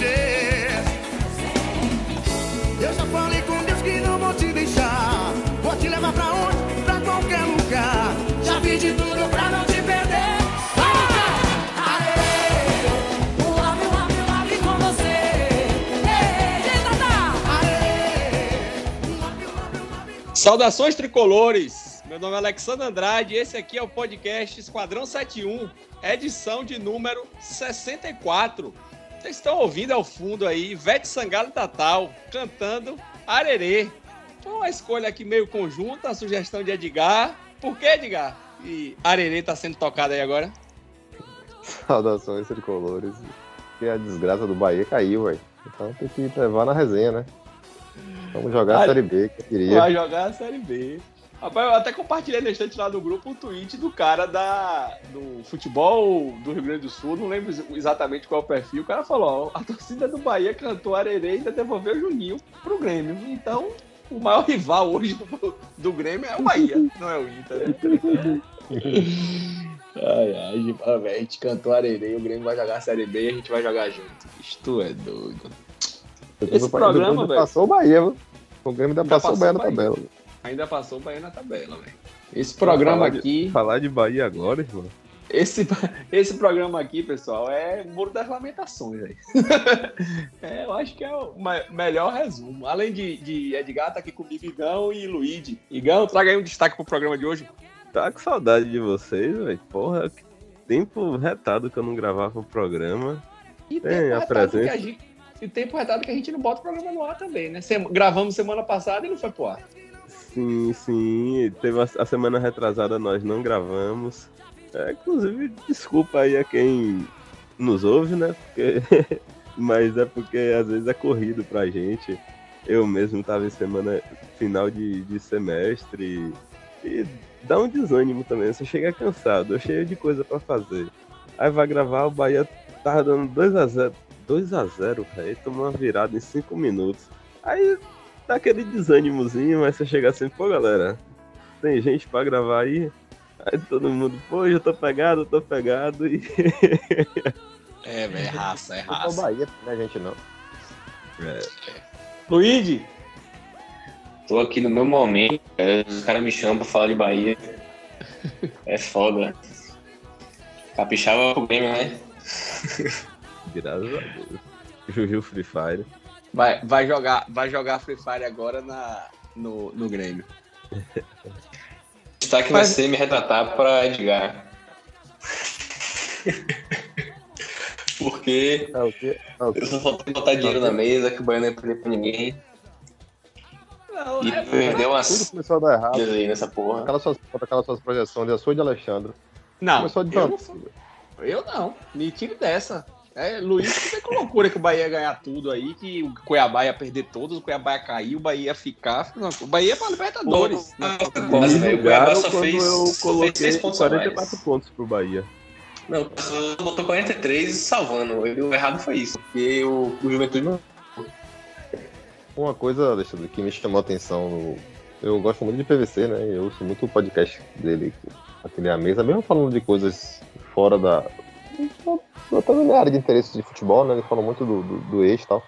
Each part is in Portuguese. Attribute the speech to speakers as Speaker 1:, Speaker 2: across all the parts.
Speaker 1: você. Eu já falei com Deus que não vou te deixar. Vou te levar pra onde? Pra qualquer lugar. Já fiz de tudo pra não te perder.
Speaker 2: Saudações tricolores! Meu nome é Alexandre Andrade e esse aqui é o podcast Esquadrão 71, edição de número 64. Vocês estão ouvindo ao fundo aí Vete Sangalo Tatal cantando Arerê. Foi uma escolha aqui meio conjunta, a sugestão de Edgar. Por que, Edgar? E Arerê tá sendo tocado aí agora?
Speaker 3: Saudações tricolores. E a desgraça do Bahia caiu, velho. Então tem que levar na resenha, né? Vamos jogar a Série B, que eu queria.
Speaker 2: Vai jogar a Série B. Rapaz, eu até compartilhei na estante lá do grupo um tweet do cara da, do futebol do Rio Grande do Sul, não lembro exatamente qual é o perfil. O cara falou: ó, a torcida do Bahia cantou Arerê e ainda devolveu o Juninho pro Grêmio. Então, o maior rival hoje do, do Grêmio é o Bahia, não é o Inter. Né? ai, ai, ah, velho, a gente cantou Arerê, o Grêmio vai jogar a Série B e a gente vai jogar junto. Isto é doido. Esse
Speaker 3: o
Speaker 2: programa, velho.
Speaker 3: Passou o Bahia, viu? O Grêmio ainda
Speaker 2: Já
Speaker 3: passou o
Speaker 2: passou
Speaker 3: Bahia na
Speaker 2: o Bahia. Ainda passou o Bahia na tabela, velho. Esse programa
Speaker 4: falar de-
Speaker 2: aqui.
Speaker 4: Falar de Bahia agora, irmão.
Speaker 2: Esse, esse programa aqui, pessoal, é Muro das Lamentações. Aí. É, eu acho que é o me- melhor resumo. Além de, de Edgar, tá aqui comigo Igão e Luigi. Igão, traga aí um destaque pro programa de hoje.
Speaker 4: Tá com saudade de vocês, velho. Porra, que tempo retado que eu não gravava o programa.
Speaker 2: E tempo,
Speaker 4: a
Speaker 2: que
Speaker 4: presença.
Speaker 2: a gente, e tempo retado que a gente não bota o programa no ar também, né? Sem- gravamos semana passada e não foi pro ar.
Speaker 4: Sim, sim. Teve a, a semana retrasada nós não gravamos. É, inclusive, desculpa aí a quem nos ouve, né? Porque- Mas é porque às vezes é corrido pra gente. Eu mesmo tava em semana final de, de semestre e dá um desânimo também. Você chega cansado, cheio de coisa pra fazer. Aí vai gravar, o Bahia tava dando 2x0. 2x0, velho. Tomou uma virada em 5 minutos. Aí dá aquele desânimozinho, mas você chega assim, pô galera, tem gente pra gravar aí? Aí todo mundo, pô, eu tô pegado, eu tô pegado e.
Speaker 2: É, velho, é raça, é
Speaker 3: Não é o Bahia, né, gente, não.
Speaker 2: Luigi,
Speaker 5: Tô aqui no meu momento, cara. os caras me chamam pra falar de Bahia. É foda. Capixaba pro Grêmio, né?
Speaker 4: Graças a Deus. Juju Free Fire.
Speaker 2: Vai, vai, jogar, vai jogar Free Fire agora na, no, no Grêmio.
Speaker 5: O destaque vai ser me retratar pra Edgar. Porque
Speaker 3: o quê? O quê?
Speaker 5: eu só faltei botar dinheiro na mesa, que o Bahia não ia perder pra ninguém.
Speaker 2: Não,
Speaker 5: E
Speaker 2: é-
Speaker 5: perdeu
Speaker 3: Tudo
Speaker 5: umas
Speaker 3: começou a dar errado.
Speaker 5: aí nessa porra.
Speaker 3: Aquelas suas, aquelas suas projeções de sua de Alexandre.
Speaker 2: não,
Speaker 3: Começou de
Speaker 2: eu não sou- Eu não, me tire dessa. É, Luiz, que que loucura que o Bahia ia ganhar tudo aí, que o Cuiabá ia perder todos, o Cuiabá ia cair, o Bahia ia ficar. Não, o Bahia é pra Libertadores. Né?
Speaker 5: O Cuiabá
Speaker 4: ligaram
Speaker 5: só
Speaker 4: quando
Speaker 5: fez-
Speaker 4: eu
Speaker 5: fez
Speaker 4: coloquei
Speaker 5: pontos a mais.
Speaker 4: 44 pontos pro Bahia.
Speaker 5: Não, o pessoal botou 43 salvando. O errado foi isso. Porque o, o Juventude não.
Speaker 3: Uma coisa, Alexandre, que me chamou a atenção, no- eu gosto muito de PVC, né? Eu ouço muito o podcast dele, aquele A Mesa, mesmo falando de coisas fora da. Tô na área de interesse de futebol, né? Ele fala muito do, do, do eixo e tal.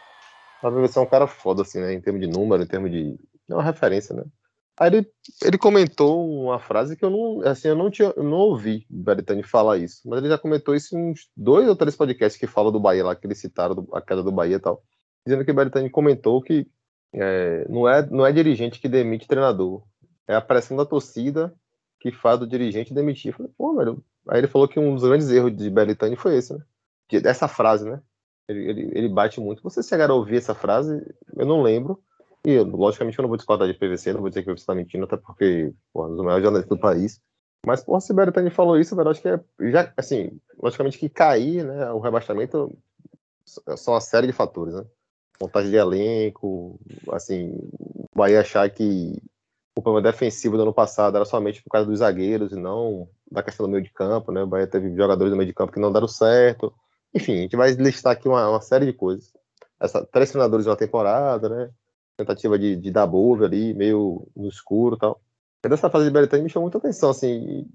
Speaker 3: A PVC é um cara foda, assim, né? Em termos de número, em termos de. É uma referência, né? Aí ele, ele comentou uma frase que eu não, assim, eu não tinha, eu não ouvi o Beritani falar isso, mas ele já comentou isso em uns dois ou três podcasts que falam do Bahia lá, que eles citaram do- a queda do Bahia e tal. Dizendo que o Beritani comentou que é, não, é, não é dirigente que demite treinador. É a pressão da torcida que faz o dirigente demitir. Eu falei, pô, velho. Aí ele falou que um dos grandes erros de Belitani foi esse, né? Que- Essa frase, né? Ele, ele, ele bate muito. Vocês chegaram a ouvir essa frase? Eu não lembro. E, logicamente, eu não vou discordar de PVC, não vou dizer que você está mentindo, até porque, porra, um dos maiores jornalistas do país. Mas, porra, se Belitani falou isso, velho, acho que é. Já, assim, logicamente que cair, né? O rebaixamento são uma série de fatores, né? montagem de elenco, assim, o Bahia achar que o problema defensivo do ano passado era somente por causa dos zagueiros e não da questão do meio de campo, né? O Bahia teve jogadores no meio de campo que não deram certo. Enfim, a gente vai listar aqui uma, uma série de coisas. Essa, três treinadores uma temporada, né? Tentativa de, de dar bove ali, meio no escuro e tal. E dessa fase de Belitani me chamou muita atenção, assim.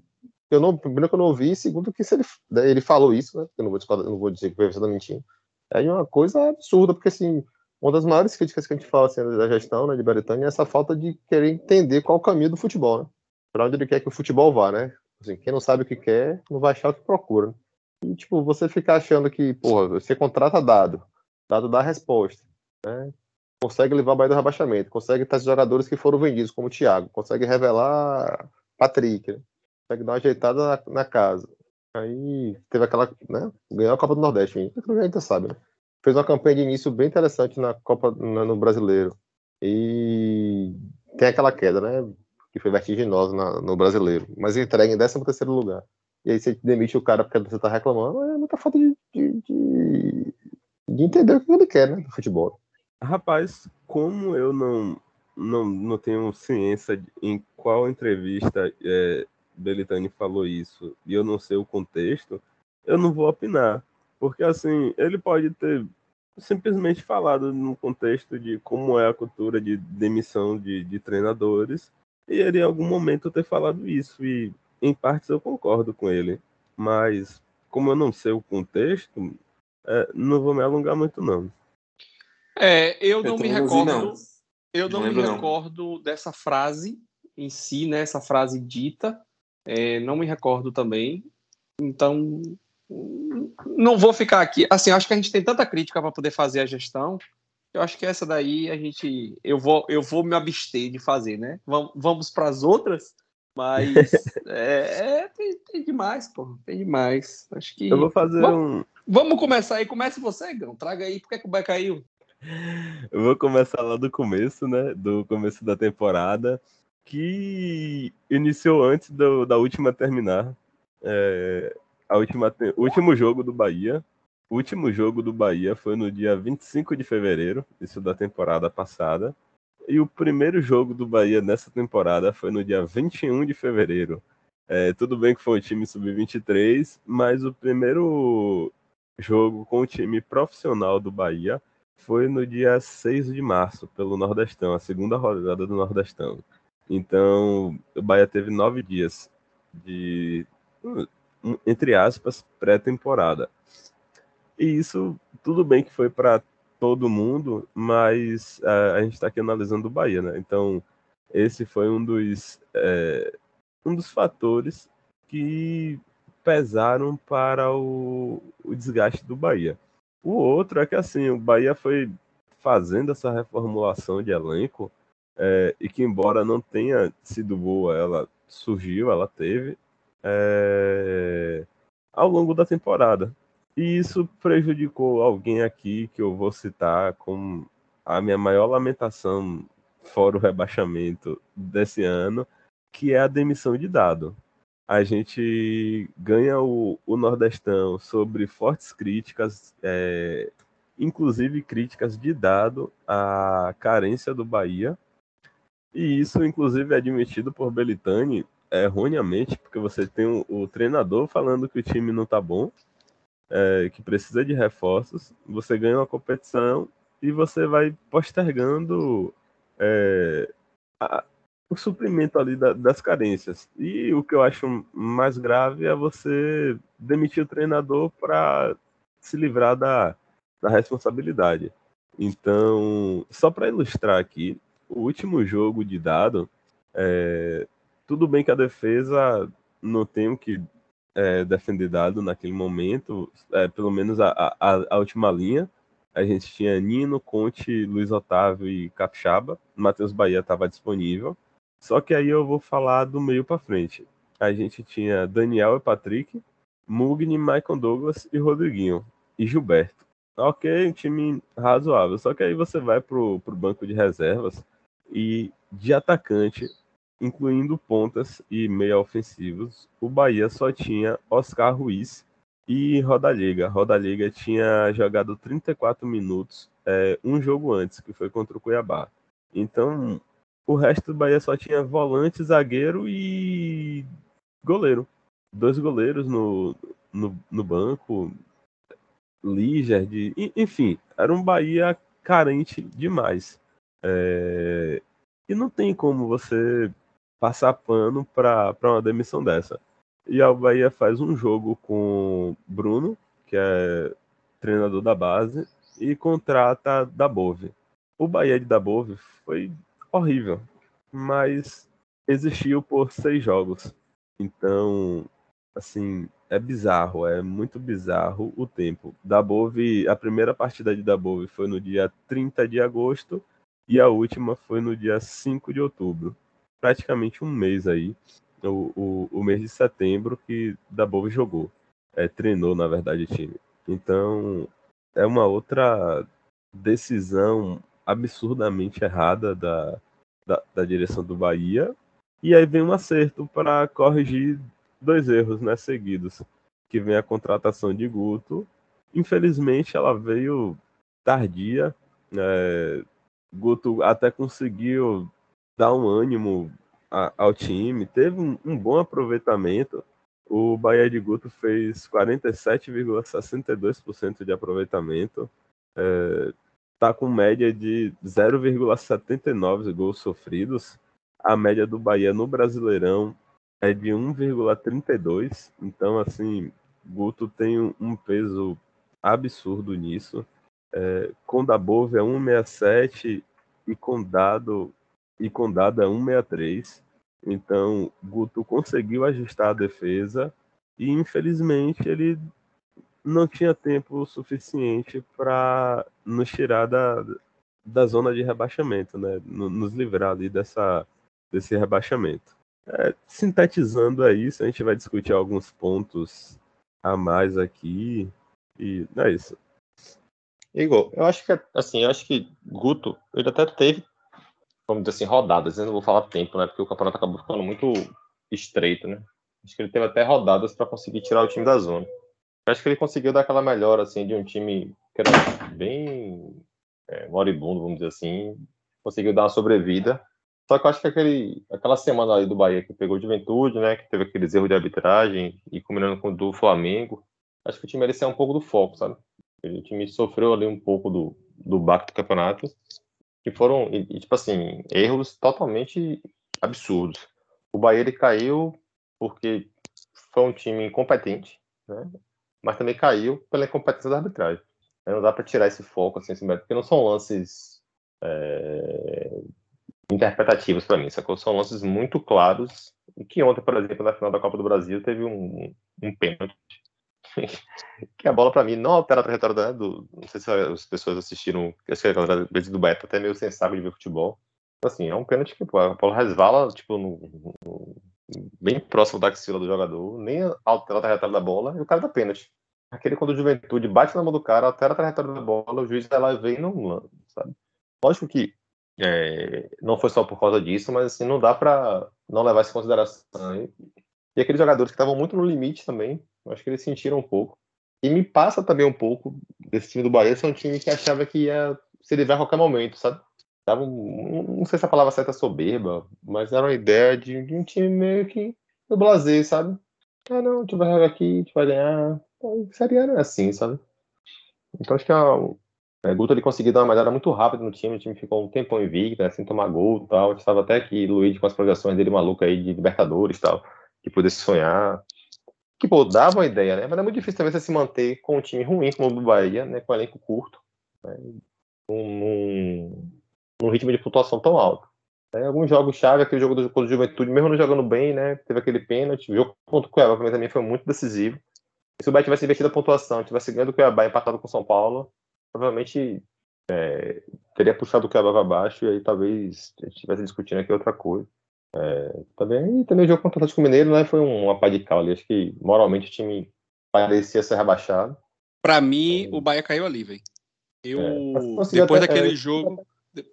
Speaker 3: Eu não, primeiro que eu não ouvi, segundo que se ele, ele falou isso, né? Eu não vou, não vou dizer que o PVC tá mentindo. É uma coisa absurda, porque assim, uma das maiores críticas que a gente fala assim, da gestão né, de Bertani é essa falta de querer entender qual o caminho do futebol, né? Para onde ele quer que o futebol vá, né? Assim, quem não sabe o que quer, não vai achar o que procura. E, tipo, você ficar achando que, porra, você contrata dado, dado dá resposta, né? Consegue levar o Bahia do rebaixamento, consegue ter jogadores que foram vendidos, como o Thiago, consegue revelar Patrick, né? consegue dar uma ajeitada na, na casa. Aí teve aquela, né? Ganhou a Copa do Nordeste, hein? a gente sabe, né? Fez uma campanha de início bem interessante na Copa na, no Brasileiro. E tem aquela queda, né? Que foi vertiginosa na, no Brasileiro. Mas entrega em 13 terceiro lugar. E aí você demite o cara porque você tá reclamando, é muita falta de, de, de, de entender o que ele quer, né? Do futebol.
Speaker 4: Rapaz, como eu não, não, não tenho ciência em qual entrevista é, Belitani falou isso e eu não sei o contexto, eu não vou opinar. Porque, assim, ele pode ter simplesmente falado no contexto de como é a cultura de demissão de, de treinadores e ele em algum momento ter falado isso. E, em partes, eu concordo com ele. Mas, como eu não sei o contexto, é, não vou me alongar muito, não.
Speaker 6: É, eu não
Speaker 5: Eu
Speaker 6: me recordo.
Speaker 5: não.
Speaker 6: Eu não,
Speaker 5: Não
Speaker 6: me
Speaker 5: lembro, não.
Speaker 6: recordo dessa frase em si, né? Essa frase dita. É, não me recordo também. Então, não vou ficar aqui. Assim, acho que a gente tem tanta crítica para poder fazer a gestão. Eu acho que essa daí a gente, eu vou, eu vou me abster de fazer, né? Vamos, vamos para as outras, mas é, é, tem, tem demais, pô, tem demais. Acho que
Speaker 4: Eu vou fazer
Speaker 6: Vamos-
Speaker 4: um.
Speaker 6: vamos começar aí. Comece você, Gão. Traga aí. Por que, que o Bahia caiu?
Speaker 4: Eu vou começar lá do começo, né? Do começo da temporada, que iniciou antes do- da última terminar. É, a última, o último jogo do Bahia. O último jogo do Bahia foi no dia 25 de fevereiro, isso da temporada passada. E o primeiro jogo do Bahia nessa temporada foi no dia 21 de fevereiro. É, tudo bem que foi um time sub-23, mas o primeiro jogo com o time profissional do Bahia foi no dia 6 de março, pelo Nordestão, a segunda rodada do Nordestão. Então, o Bahia teve nove dias de, entre aspas, pré-temporada. E isso, tudo bem que foi para todo mundo, mas ah, a gente está aqui analisando o Bahia, né? Então, esse foi um dos, é, um dos fatores que pesaram para o, o desgaste do Bahia. O outro é que assim, o Bahia foi fazendo essa reformulação de elenco é, e que embora não tenha sido boa, ela surgiu, ela teve é, ao longo da temporada. E isso prejudicou alguém aqui que eu vou citar com a minha maior lamentação fora o rebaixamento desse ano, que é a demissão de dado. A gente ganha o, o Nordestão sobre fortes críticas, é, inclusive críticas de dado à carência do Bahia. E isso, inclusive, é admitido por Belitani erroneamente, porque você tem o, o treinador falando que o time não tá bom, é, que precisa de reforços, você ganha uma competição e você vai postergando é, a- o suprimento ali da- das carências. E o que eu acho mais grave é você demitir o treinador para se livrar da, da responsabilidade. Então, só para ilustrar aqui, o último jogo de dado, é, tudo bem que a defesa não tem o que é, defender dado naquele momento, é, pelo menos a, a, a última linha. A gente tinha Nino, Conte, Luiz Otávio e Capixaba. Matheus Bahia estava disponível. Só que aí eu vou falar do meio para frente. A gente tinha Daniel e Patrick, Mugni, Michael Douglas e Rodriguinho. E Gilberto. Ok, um time razoável. Só que aí você vai pro, pro banco de reservas e de atacante, incluindo pontas e meia ofensivos, o Bahia só tinha Oscar Ruiz e Rodallega. Rodallega tinha jogado 34 minutos é, um jogo antes, que foi contra o Cuiabá. Então, o resto do Bahia só tinha volante, zagueiro e goleiro. Dois goleiros no, no, no banco, Liger, de, en- enfim, era um Bahia carente demais. É, e não tem como você passar pano para uma demissão dessa. E a Bahia faz um jogo com Bruno, que é treinador da base, e contrata Dabove. O Bahia de Dabove foi horrível, mas existiu por seis jogos. Então, assim, é bizarro, é muito bizarro o tempo. Dabove, a primeira partida de Dabove foi no dia 30 de agosto e a última foi no dia 5 de outubro. Praticamente um mês aí, o, o, o mês de setembro que Dabove jogou. É, treinou, na verdade, o time. Então, é uma outra decisão absurdamente errada da, da, da direção do Bahia. E aí vem um acerto para corrigir dois erros né, seguidos. Que vem a contratação de Guto. Infelizmente, ela veio tardia. É, Guto até conseguiu dar um ânimo a, ao time, teve um, um, bom aproveitamento. O Bahia de Guto fez 47,62% de aproveitamento, é, tá com média de 0,79 gols sofridos. A média do Bahia no Brasileirão é de 1,32. Então, assim, Guto tem um peso absurdo nisso. É, com Dabove é 1,67 e com Dado e com Dado é 1,63. Então, Guto conseguiu ajustar a defesa e, infelizmente, ele não tinha tempo suficiente para nos tirar da, da zona de rebaixamento, né? Nos livrar ali dessa, desse rebaixamento. É, sintetizando a isso, a gente vai discutir alguns pontos a mais aqui e é isso.
Speaker 3: Igor, eu acho que assim, eu acho que Guto, ele até teve, vamos dizer assim, rodadas, eu não vou falar tempo, né? Porque o campeonato acabou ficando muito estreito, né? Acho que ele teve até rodadas para conseguir tirar o time da zona. Eu acho que ele conseguiu dar aquela melhora assim de um time que era bem é, moribundo, vamos dizer assim, conseguiu dar uma sobrevida. Só que eu acho que aquele, aquela semana ali do Bahia que pegou Juventude, né, que teve aqueles erros de arbitragem e combinando com o do Flamengo, acho que o time merecia um pouco do foco, sabe? O time sofreu ali um pouco do, do baque do campeonato, que foram, tipo assim, erros totalmente absurdos. O Bahia ele caiu porque foi um time incompetente, né? mas também caiu pela incompetência da arbitragem. Não dá para tirar esse foco, assim, porque não são lances é, interpretativos para mim, sacou? São lances muito claros, e que ontem, por exemplo, na final da Copa do Brasil, teve um, um pênalti que a bola para mim não altera a trajetória do. Não sei se as pessoas assistiram. Acho que a galera do Beto até meio saco de ver futebol. Assim, é um pênalti que pô, a bola resvala tipo, no, no, bem próximo da axila do jogador, nem altera a trajetória da bola e o cara dá pênalti. Aquele quando o Juventude bate na mão do cara, altera a trajetória da bola, o juiz vai lá e vem não sabe? Lógico que é, não foi só por causa disso, mas assim, não dá para não levar isso em consideração. E aqueles jogadores que estavam muito no limite também, eu acho que eles sentiram um pouco. E me passa também um pouco desse time do Bahia, ser um time que achava que ia se livrar a qualquer momento, sabe? Tava um, não sei se a palavra certa é soberba, mas era uma ideia de, de um time meio que do blazer, sabe? Ah, não, a gente vai jogar aqui, a gente vai ganhar. Seria não é assim, sabe? Então acho que a, a Guto ele conseguiu dar uma melhora muito rápida no time, o time ficou um tempão invicto, né, sem tomar gol e tal. Estava até que Luiz com as projeções dele maluca aí de Libertadores e tal, que pudesse sonhar que pô, dava uma ideia, né? Mas é muito difícil também você se manter com um time ruim como o do Bahia, né? Com um elenco curto, né? num, ritmo de pontuação tão alto. É, alguns jogos chave, aquele jogo do, do Juventude, mesmo não jogando bem, né? Teve aquele pênalti, o jogo contra o Cuiabá também foi muito decisivo. E se o Bahia tivesse investido a pontuação, tivesse ganhando o Cuiabá empatado com o São Paulo, provavelmente é, teria puxado o Cuiabá para baixo e aí talvez a gente estivesse discutindo aqui outra coisa. É, também, também o jogo contra o Atlético Mineiro né, foi uma pá de cal ali. Acho que moralmente o time parecia ser rebaixado.
Speaker 2: Para mim, é. o Bahia caiu ali, velho. Eu, é, depois até, daquele é, jogo,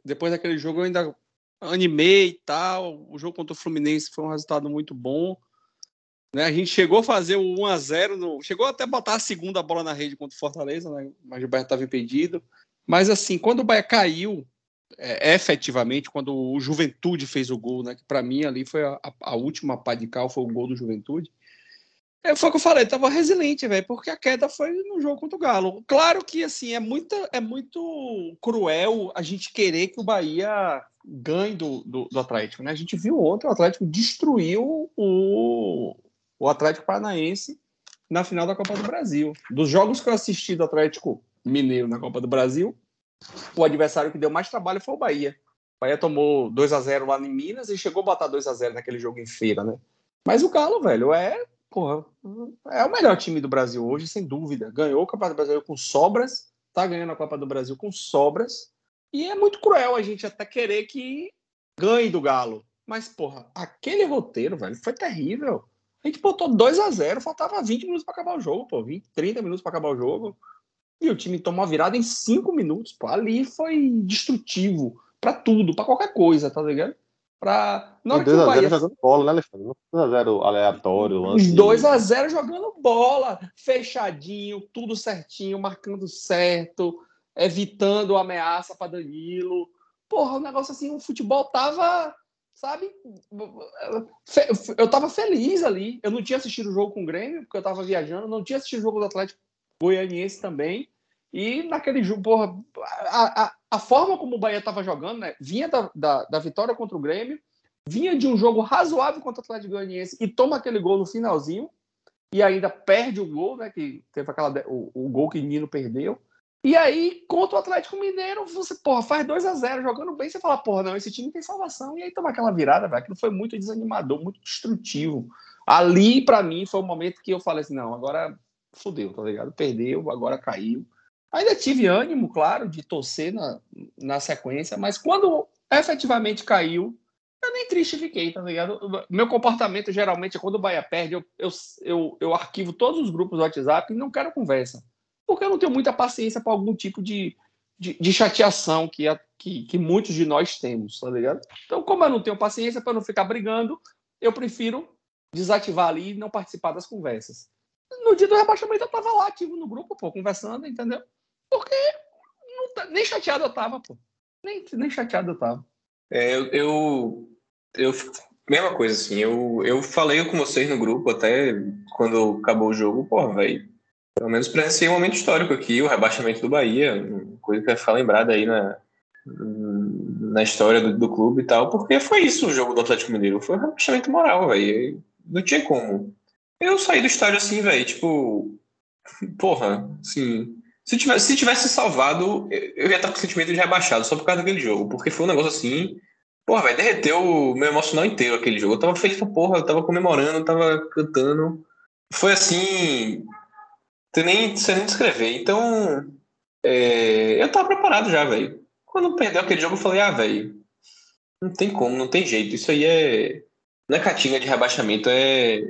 Speaker 2: depois daquele jogo eu ainda animei e tal. O jogo contra o Fluminense foi um resultado muito bom. Né? A gente chegou a fazer o 1 a 0 no, chegou até a botar a segunda bola na rede contra o Fortaleza, né? mas o Bahia estava impedido. Mas assim, quando o Bahia caiu, é, efetivamente quando o Juventude fez o gol, né? Que para mim ali foi a, a, última pá de cal, foi o gol do Juventude. É, foi o que eu falei, tava resiliente, velho, porque a queda foi no jogo contra o Galo. Claro que assim é muito, é muito cruel a gente querer que o Bahia ganhe do, do, do Atlético, né? A gente viu ontem o Atlético destruiu o, o Atlético Paranaense na final da Copa do Brasil. Dos jogos que eu assisti do Atlético Mineiro na Copa do Brasil, o adversário que deu mais trabalho foi o Bahia. O Bahia tomou 2 a 0 lá em Minas e chegou a botar 2 a 0 naquele jogo em feira, né? Mas o Galo, velho, é, porra, é o melhor time do Brasil hoje, sem dúvida. Ganhou o Campeonato Brasileiro com sobras, tá ganhando a Copa do Brasil com sobras. E é muito cruel a gente até querer que ganhe do Galo. Mas, porra, aquele roteiro, velho, foi terrível. A gente botou 2 a 0 faltava 20 minutos para acabar o jogo, pô. 20, 30 minutos para acabar o jogo. E o time tomou a virada em 5 minutos, pô. Ali foi destrutivo para tudo, para qualquer coisa, tá ligado? Pra... Na hora o
Speaker 3: 2x0
Speaker 2: Bahia
Speaker 3: jogando bola, né, Alexandre? Não 2x0 aleatório, lance.
Speaker 2: 2 a 0 jogando bola, fechadinho, tudo certinho, marcando certo, evitando ameaça para Danilo. Porra, o negócio assim, o futebol tava, sabe? Eu tava feliz ali. Eu não tinha assistido o jogo com o Grêmio, porque eu tava viajando, não tinha assistido o jogo do Atlético Goianiense também. E naquele jogo, porra, a, a, a forma como o Bahia tava jogando, né? Vinha da, da, da vitória contra o Grêmio, vinha de um jogo razoável contra o Atlético Goianiense e toma aquele gol no finalzinho e ainda perde o gol, né? Que teve aquela o, o gol que Nino perdeu. E aí, contra o Atlético Mineiro, você, porra, faz 2 a 0 jogando bem, você fala, porra, não, esse time tem salvação. E aí toma aquela virada, velho. Aquilo foi muito desanimador, muito destrutivo. Ali, pra mim, foi o momento que eu falei assim, não, agora fudeu, tá ligado? Perdeu, agora caiu. Ainda tive ânimo, claro, de torcer na, na sequência, mas quando efetivamente caiu, eu nem triste fiquei, tá ligado? Meu comportamento geralmente é quando o Bahia perde, eu, eu, eu, eu arquivo todos os grupos do WhatsApp e não quero conversa. Porque eu não tenho muita paciência para algum tipo de, de, de chateação que, a- que, que muitos de nós temos, tá ligado? Então, como eu não tenho paciência para não ficar brigando, eu prefiro desativar ali e não participar das conversas. No dia do rebaixamento eu tava lá, ativo no grupo, pô, conversando, entendeu? Porque tá- nem chateado eu tava, pô. Nem, nem chateado eu tava.
Speaker 5: É, eu, eu, eu- Mesma coisa, assim. Eu, eu falei com vocês no grupo até quando acabou o jogo. Porra, velho. Pelo menos presenciei um momento histórico aqui, o rebaixamento do Bahia. Coisa que vai ficar lembrada aí na, na história do, do clube e tal. Porque foi isso o jogo do Atlético Mineiro. Foi um rebaixamento moral, velho. Não tinha como. Eu saí do estádio assim, velho. Tipo. Porra, assim. Se tivesse, se tivesse salvado, eu ia estar com o sentimento de rebaixado só por causa daquele jogo. Porque foi um negócio assim. Porra, vai derreteu o meu emocional inteiro aquele jogo. Eu tava feliz pra porra, eu tava comemorando, eu tava cantando. Foi assim. Tem nem, sem nem descrever. Então. é, eu tava preparado já, velho. Quando perdeu aquele jogo, eu falei, ah, velho. Não tem como, não tem jeito. Isso aí é. Não é catinga de rebaixamento, é.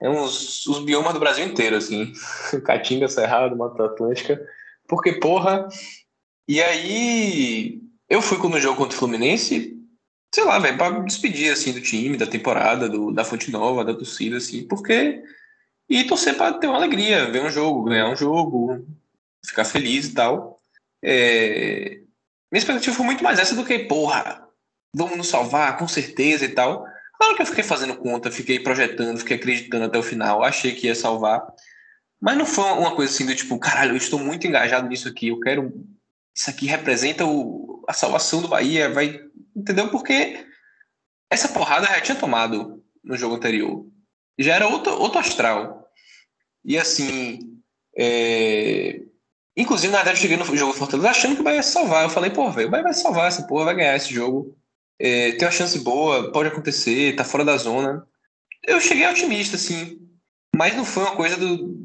Speaker 5: É uns, os biomas do Brasil inteiro, assim. Caatinga, Cerrado, Mata Atlântica. Porque, porra. E aí. Eu fui no jogo contra o Fluminense, sei lá, velho, pra despedir, assim, do time, da temporada, do, da Fonte Nova, da torcida, assim, porque. E torcer pra ter uma alegria, ver um jogo, ganhar um jogo, ficar feliz e tal. É... Minha expectativa foi muito mais essa do que, porra, vamos nos salvar, com certeza e tal. Claro que eu fiquei fazendo conta, fiquei projetando, fiquei acreditando até o final, achei que ia salvar. Mas não foi uma coisa assim do tipo, caralho, eu estou muito engajado nisso aqui, eu quero. Isso aqui representa o... a salvação do Bahia, vai. Entendeu? Porque essa porrada já tinha tomado no jogo anterior. Já era outro, outro astral. E assim. é, Inclusive, na verdade, eu cheguei no jogo Fortaleza achando que o Bahia ia salvar. Eu falei, pô, velho, o Bahia vai salvar essa porra, vai ganhar esse jogo. É, tem uma chance boa, pode acontecer, tá fora da zona. Eu cheguei otimista, assim, mas não foi uma coisa do,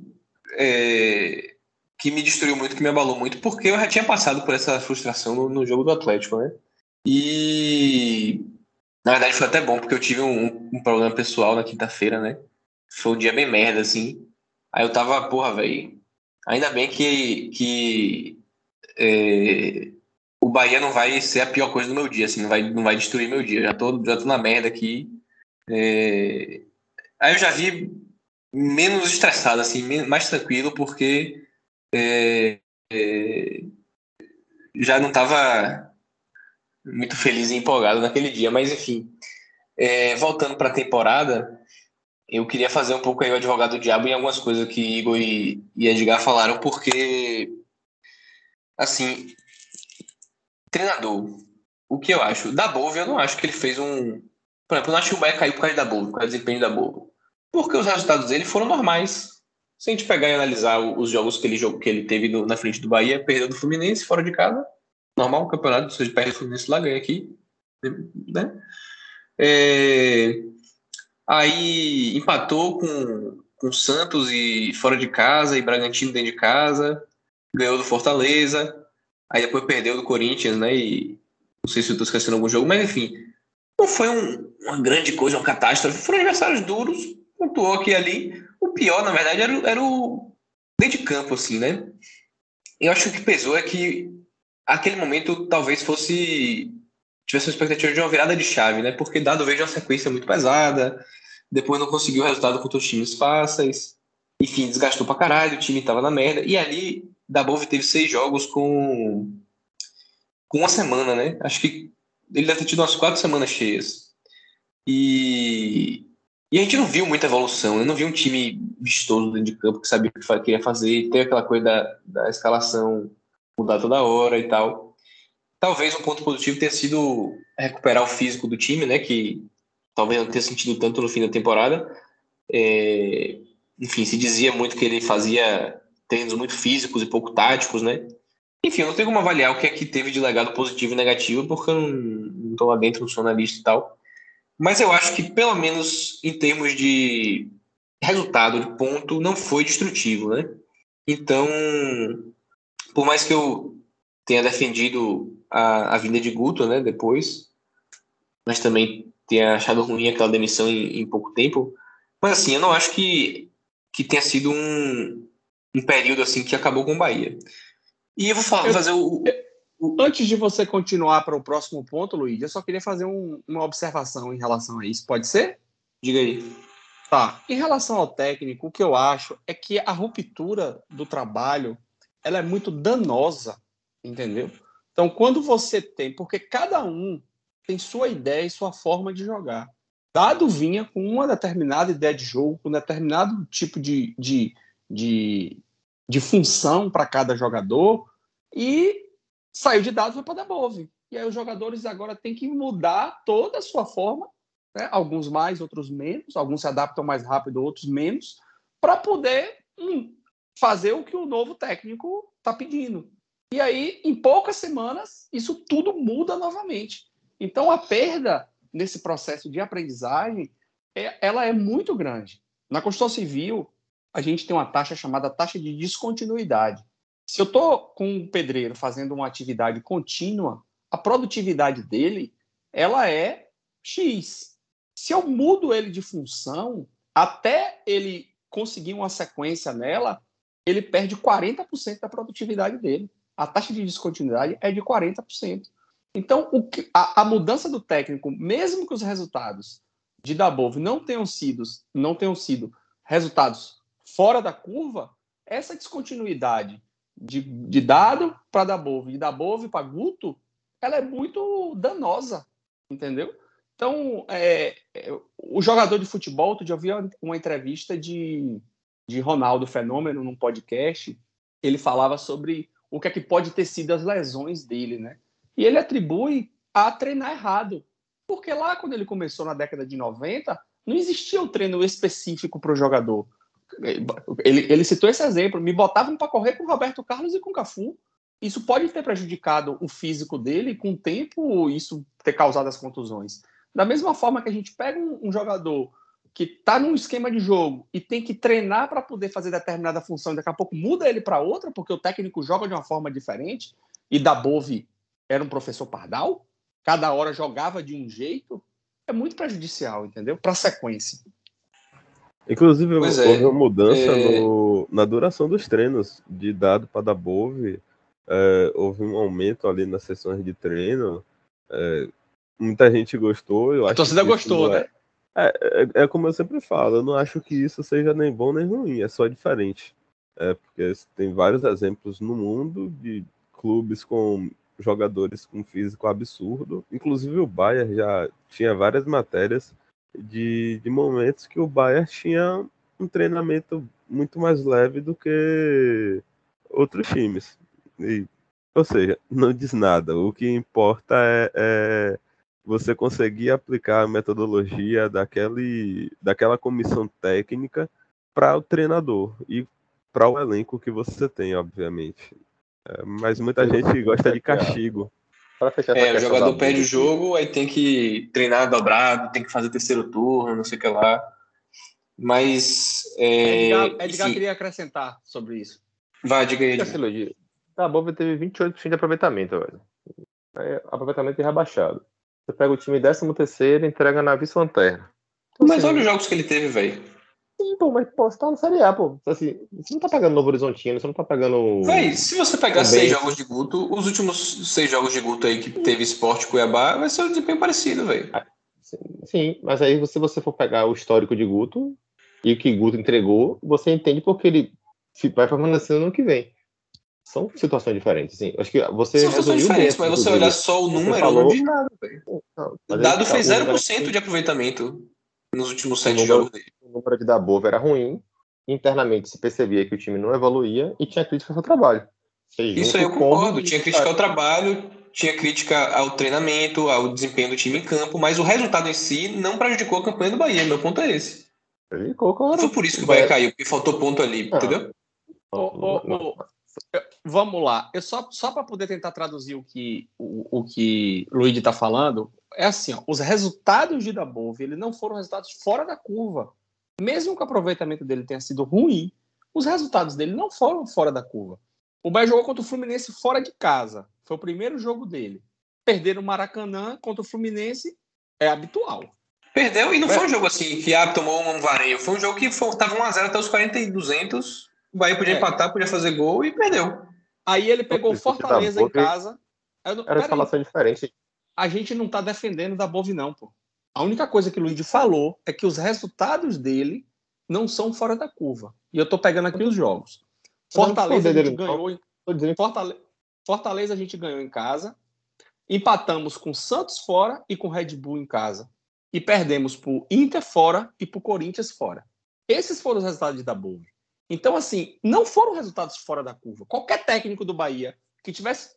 Speaker 5: é, que me destruiu muito, que me abalou muito, porque eu já tinha passado por essa frustração no, no jogo do Atlético, né? E na verdade foi até bom, porque eu tive um, um problema pessoal na quinta-feira, né? Foi um dia bem merda, assim. Aí eu tava, porra, velho. Ainda bem que, que é, o Bahia não vai ser a pior coisa do meu dia, assim, não vai, não vai destruir meu dia. Já tô, já tô na merda aqui. É, Aí eu já vi menos estressado, assim, mais tranquilo, porque é, é, já não estava muito feliz e empolgado naquele dia. Mas, enfim, é, voltando para a temporada, eu queria fazer um pouco aí o advogado do diabo em algumas coisas que Igor e, e Edgar falaram, porque, assim, treinador, o que eu acho? Da Bove, eu não acho que ele fez um. Por exemplo, eu não acho que o Bahia caiu por causa da Bove, por causa do desempenho da Bove. Porque os resultados dele foram normais. se a gente pegar e analisar os jogos que ele, jogou, que ele teve no, na frente do Bahia, perdeu do Fluminense fora de casa. Normal, o campeonato, se perde o Fluminense lá, ganha aqui. Né? É, aí empatou com, com Santos e fora de casa e Bragantino dentro de casa. Ganhou do Fortaleza. Aí depois perdeu do Corinthians, né? E não sei se eu estou esquecendo algum jogo, mas enfim. Não foi um, uma grande coisa, uma catástrofe. Foram adversários duros, pontuou aqui e ali. O pior, na verdade, era, era o meio de campo, assim, né? Eu acho que o que pesou é que aquele momento talvez fosse tivesse uma expectativa de uma virada de chave, né? Porque dado veio uma sequência muito pesada, depois não conseguiu o resultado contra os times fáceis, enfim, desgastou pra caralho, o time tava na merda. E ali, Dabov teve seis jogos com, com uma semana, né? Acho que ele deve ter tido umas quatro semanas cheias. E, e a gente não viu muita evolução, né? não viu um time vistoso dentro de campo que sabia o que queria fazer, ter aquela coisa da, da escalação mudar toda hora e tal. Talvez um ponto positivo tenha sido recuperar o físico do time, né? Que talvez não tenha sentido tanto no fim da temporada. É, enfim, se dizia muito que ele fazia treinos muito físicos e pouco táticos, né? Enfim, eu não tenho como avaliar o que é que teve de legado positivo e negativo, porque eu não estou lá dentro, não sou analista e tal. Mas eu acho que, pelo menos em termos de resultado, de ponto, não foi destrutivo, né? Então, por mais que eu tenha defendido a, a vinda de Guto, né, depois, mas também tenha achado ruim aquela demissão em, em pouco tempo, mas assim, eu não acho que, que tenha sido um, um período assim que acabou com o Bahia. E eu vou falar, eu, fazer o,
Speaker 2: o, Antes de você continuar para o próximo ponto, Luiz, eu só queria fazer um, uma observação em relação a isso. Pode ser?
Speaker 5: Diga aí.
Speaker 2: Tá. Em relação ao técnico, o que eu acho é que a ruptura do trabalho ela é muito danosa, entendeu? Então, quando você tem, porque cada um tem sua ideia e sua forma de jogar. Dado vinha com uma determinada ideia de jogo, com um determinado tipo de, de, de, de função para cada jogador, e saiu de dados foi para Dabove. E aí os jogadores agora têm que mudar toda a sua forma, né? alguns mais, outros menos, alguns se adaptam mais rápido, outros menos, para poder hum, fazer o que o novo técnico está pedindo. E aí, em poucas semanas, isso tudo muda novamente. Então, a perda nesse processo de aprendizagem, é, ela é muito grande. Na Constituição Civil, a gente tem uma taxa chamada taxa de descontinuidade. Se eu estou com um pedreiro fazendo uma atividade contínua, a produtividade dele ela é X. Se eu mudo ele de função, até ele conseguir uma sequência nela, ele perde 40% da produtividade dele. A taxa de descontinuidade é de 40%. Então, que, a, a, mudança do técnico, mesmo que os resultados de Dabov não tenham sido, não tenham sido resultados fora da curva, essa descontinuidade de, de dado para Dabov, de Dabov para Guto, ela é muito danosa, entendeu? Então, é, é, o jogador de futebol, tu já ouviu uma entrevista de, de Ronaldo Fenômeno num podcast, ele falava sobre o que é que pode ter sido as lesões dele, né? E ele atribui a treinar errado. Porque lá, quando ele começou na década de 90, não existia um treino específico para o jogador. Ele, ele citou esse exemplo: me botavam para correr com o Roberto Carlos e com o Cafu. Isso pode ter prejudicado o físico dele, com o tempo, isso ter causado as contusões. Da mesma forma que a gente pega um, um jogador que está num esquema de jogo e tem que treinar para poder fazer determinada função, e daqui a pouco muda ele para outra, porque o técnico joga de uma forma diferente, e da Bove era um professor pardal, cada hora jogava de um jeito, é muito prejudicial, entendeu? Para a sequência.
Speaker 4: Inclusive, pois houve é, uma mudança é... no, na duração dos treinos de dado para da Bove. É, houve um aumento ali nas sessões de treino. É, muita gente gostou. Eu
Speaker 2: a torcida gostou,
Speaker 4: é
Speaker 2: né?
Speaker 4: É, é, é, como eu sempre falo, eu não acho que isso seja nem bom nem ruim, é só diferente. É, porque tem vários exemplos no mundo de clubes com jogadores com físico absurdo. Inclusive o Bayern já tinha várias matérias de, de momentos que o Bayern tinha um treinamento muito mais leve do que outros times. E, ou seja, não diz nada. O que importa é, é você conseguir aplicar a metodologia daquele, daquela comissão técnica para o treinador e para o elenco que você tem, obviamente. É, mas muita gente gosta de castigo.
Speaker 3: Pra fechar
Speaker 5: É, o jogador perde o
Speaker 3: Bundesliga,
Speaker 5: jogo, aí tem que treinar dobrado, tem que fazer terceiro turno, não sei o que lá. Mas. É,
Speaker 2: Edgar, Edgar queria acrescentar sobre isso.
Speaker 5: vai, diga aí. Edgar.
Speaker 3: Tá, a Bova teve 28% de aproveitamento, velho. É, aproveitamento rebaixado. Você pega o time 13 terceiro e entrega na vice-lanterna. Então,
Speaker 5: Mas
Speaker 3: assim,
Speaker 5: olha os jogos que ele teve, velho.
Speaker 3: Sim, pô, mas pô, você tá na Série A, pô. Assim, você não tá pegando Novo Horizontino, você não tá pegando.
Speaker 5: Véi, se você pegar
Speaker 3: Também.
Speaker 5: seis jogos de Guto, os últimos seis jogos de Guto aí que teve esporte Cuiabá, vai ser um desempenho parecido, velho.
Speaker 3: Sim, Sim, mas aí se você for pegar o histórico de Guto e o que Guto entregou, você entende porque ele vai permanecer no ano que vem. São situações diferentes, sim. Acho que você
Speaker 5: São situações diferentes,
Speaker 3: bem,
Speaker 5: mas você olhar só o número,
Speaker 3: falou-
Speaker 5: não diz nada, velho. Dado
Speaker 3: número-
Speaker 5: 0% de aproveitamento nos últimos sete
Speaker 3: número-
Speaker 5: jogos dele.
Speaker 3: O número de Dabova era ruim, internamente se percebia que o time não evoluía e tinha crítica ao seu trabalho. Você
Speaker 5: Isso aí eu concordo. Tinha crítica ao trabalho, tinha crítica ao treinamento, ao desempenho do time em campo, mas o resultado em si não prejudicou a campanha do Bahia. Meu ponto é esse. Não
Speaker 3: cara.
Speaker 5: foi por isso que o Bahia caiu, porque faltou ponto ali,
Speaker 3: Não.
Speaker 5: entendeu?
Speaker 2: Ô, ô, eu- vamos lá. Eu só só para poder tentar traduzir o que o, o que Luigi está falando, é assim, ó, os resultados de Dabove, ele não foram resultados fora da curva. Mesmo que o aproveitamento dele tenha sido ruim, os resultados dele não foram fora da curva. O Bahia jogou contra o Fluminense fora de casa. Foi o primeiro jogo dele. Perder o Maracanã contra o Fluminense é habitual.
Speaker 5: Perdeu e não
Speaker 2: É.
Speaker 5: foi um jogo assim que ah, tomou um vareio. Foi um jogo que foi, tava 1x0 até os 40 e 200. O Bahia podia
Speaker 2: É.
Speaker 5: empatar, podia fazer gol e perdeu.
Speaker 2: Aí ele pegou Fortaleza em casa. Não-
Speaker 3: Era
Speaker 2: peraí.
Speaker 3: escalação diferente.
Speaker 2: A gente não está defendendo da Bove, não, pô. A única coisa que o Luigi falou é que os resultados dele não são fora da curva. E eu tô pegando aqui os jogos.
Speaker 3: Não
Speaker 2: Fortaleza a gente ganhou. em-
Speaker 3: Tô dizendo que
Speaker 2: Fortale- Fortaleza a gente ganhou em casa. Empatamos com Santos fora e com Red Bull em casa. E perdemos pro Inter fora e pro Corinthians fora. Esses foram os resultados da Bove. Então, assim, não foram resultados fora da curva. Qualquer técnico do Bahia que tivesse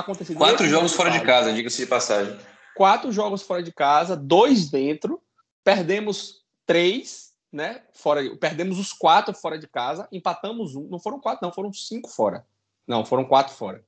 Speaker 2: acontecido.
Speaker 5: Quatro jogos fora de casa, diga-se de passagem.
Speaker 2: quatro jogos fora de casa, dois dentro, perdemos três, né? Fora, perdemos os quatro fora de casa, empatamos um, não foram quatro, não, foram cinco fora. Não, foram quatro fora.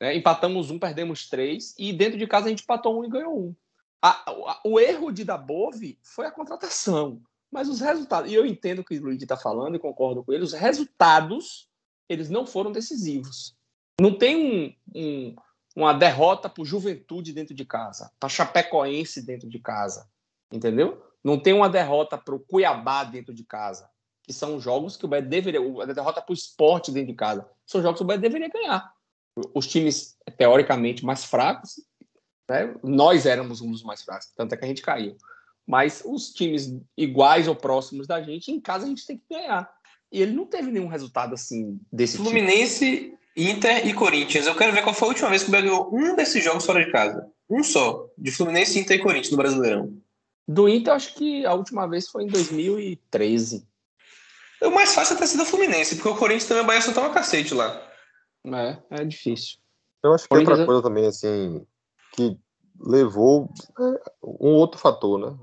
Speaker 2: né? Empatamos um, perdemos três, e dentro de casa a gente empatou um e ganhou um. A- a- o erro de Dabove foi a contratação. Mas os resultados, e eu entendo o que o Luigi está falando e concordo com ele, os resultados, eles não foram decisivos. Não tem um- um, uma derrota para Juventude dentro de casa, para Chapecoense dentro de casa, entendeu? Não tem uma derrota para o Cuiabá dentro de casa, que são jogos que o Bahia deveria, a derrota para o Esporte dentro de casa, são jogos que o Bahia deveria ganhar. Os times teoricamente mais fracos, né? Nós éramos um dos mais fracos, tanto é que a gente caiu. Mas os times iguais ou próximos da gente, em casa a gente tem que ganhar. E ele não teve nenhum resultado assim desse tipo.
Speaker 5: Inter e Corinthians. Eu quero ver qual foi a última vez que o Bahia ganhou um desses jogos fora de casa. Um só. De Fluminense, Inter e Corinthians no Brasileirão.
Speaker 2: Do Inter, acho que a última vez foi em 2013.
Speaker 5: O mais fácil é ter sido o Fluminense, porque o Corinthians também o Bahia só toma cacete lá.
Speaker 2: É, é difícil.
Speaker 3: Eu acho que
Speaker 2: Corinthians
Speaker 3: outra
Speaker 2: é-
Speaker 3: coisa também, assim, que levou é, um outro fator, né?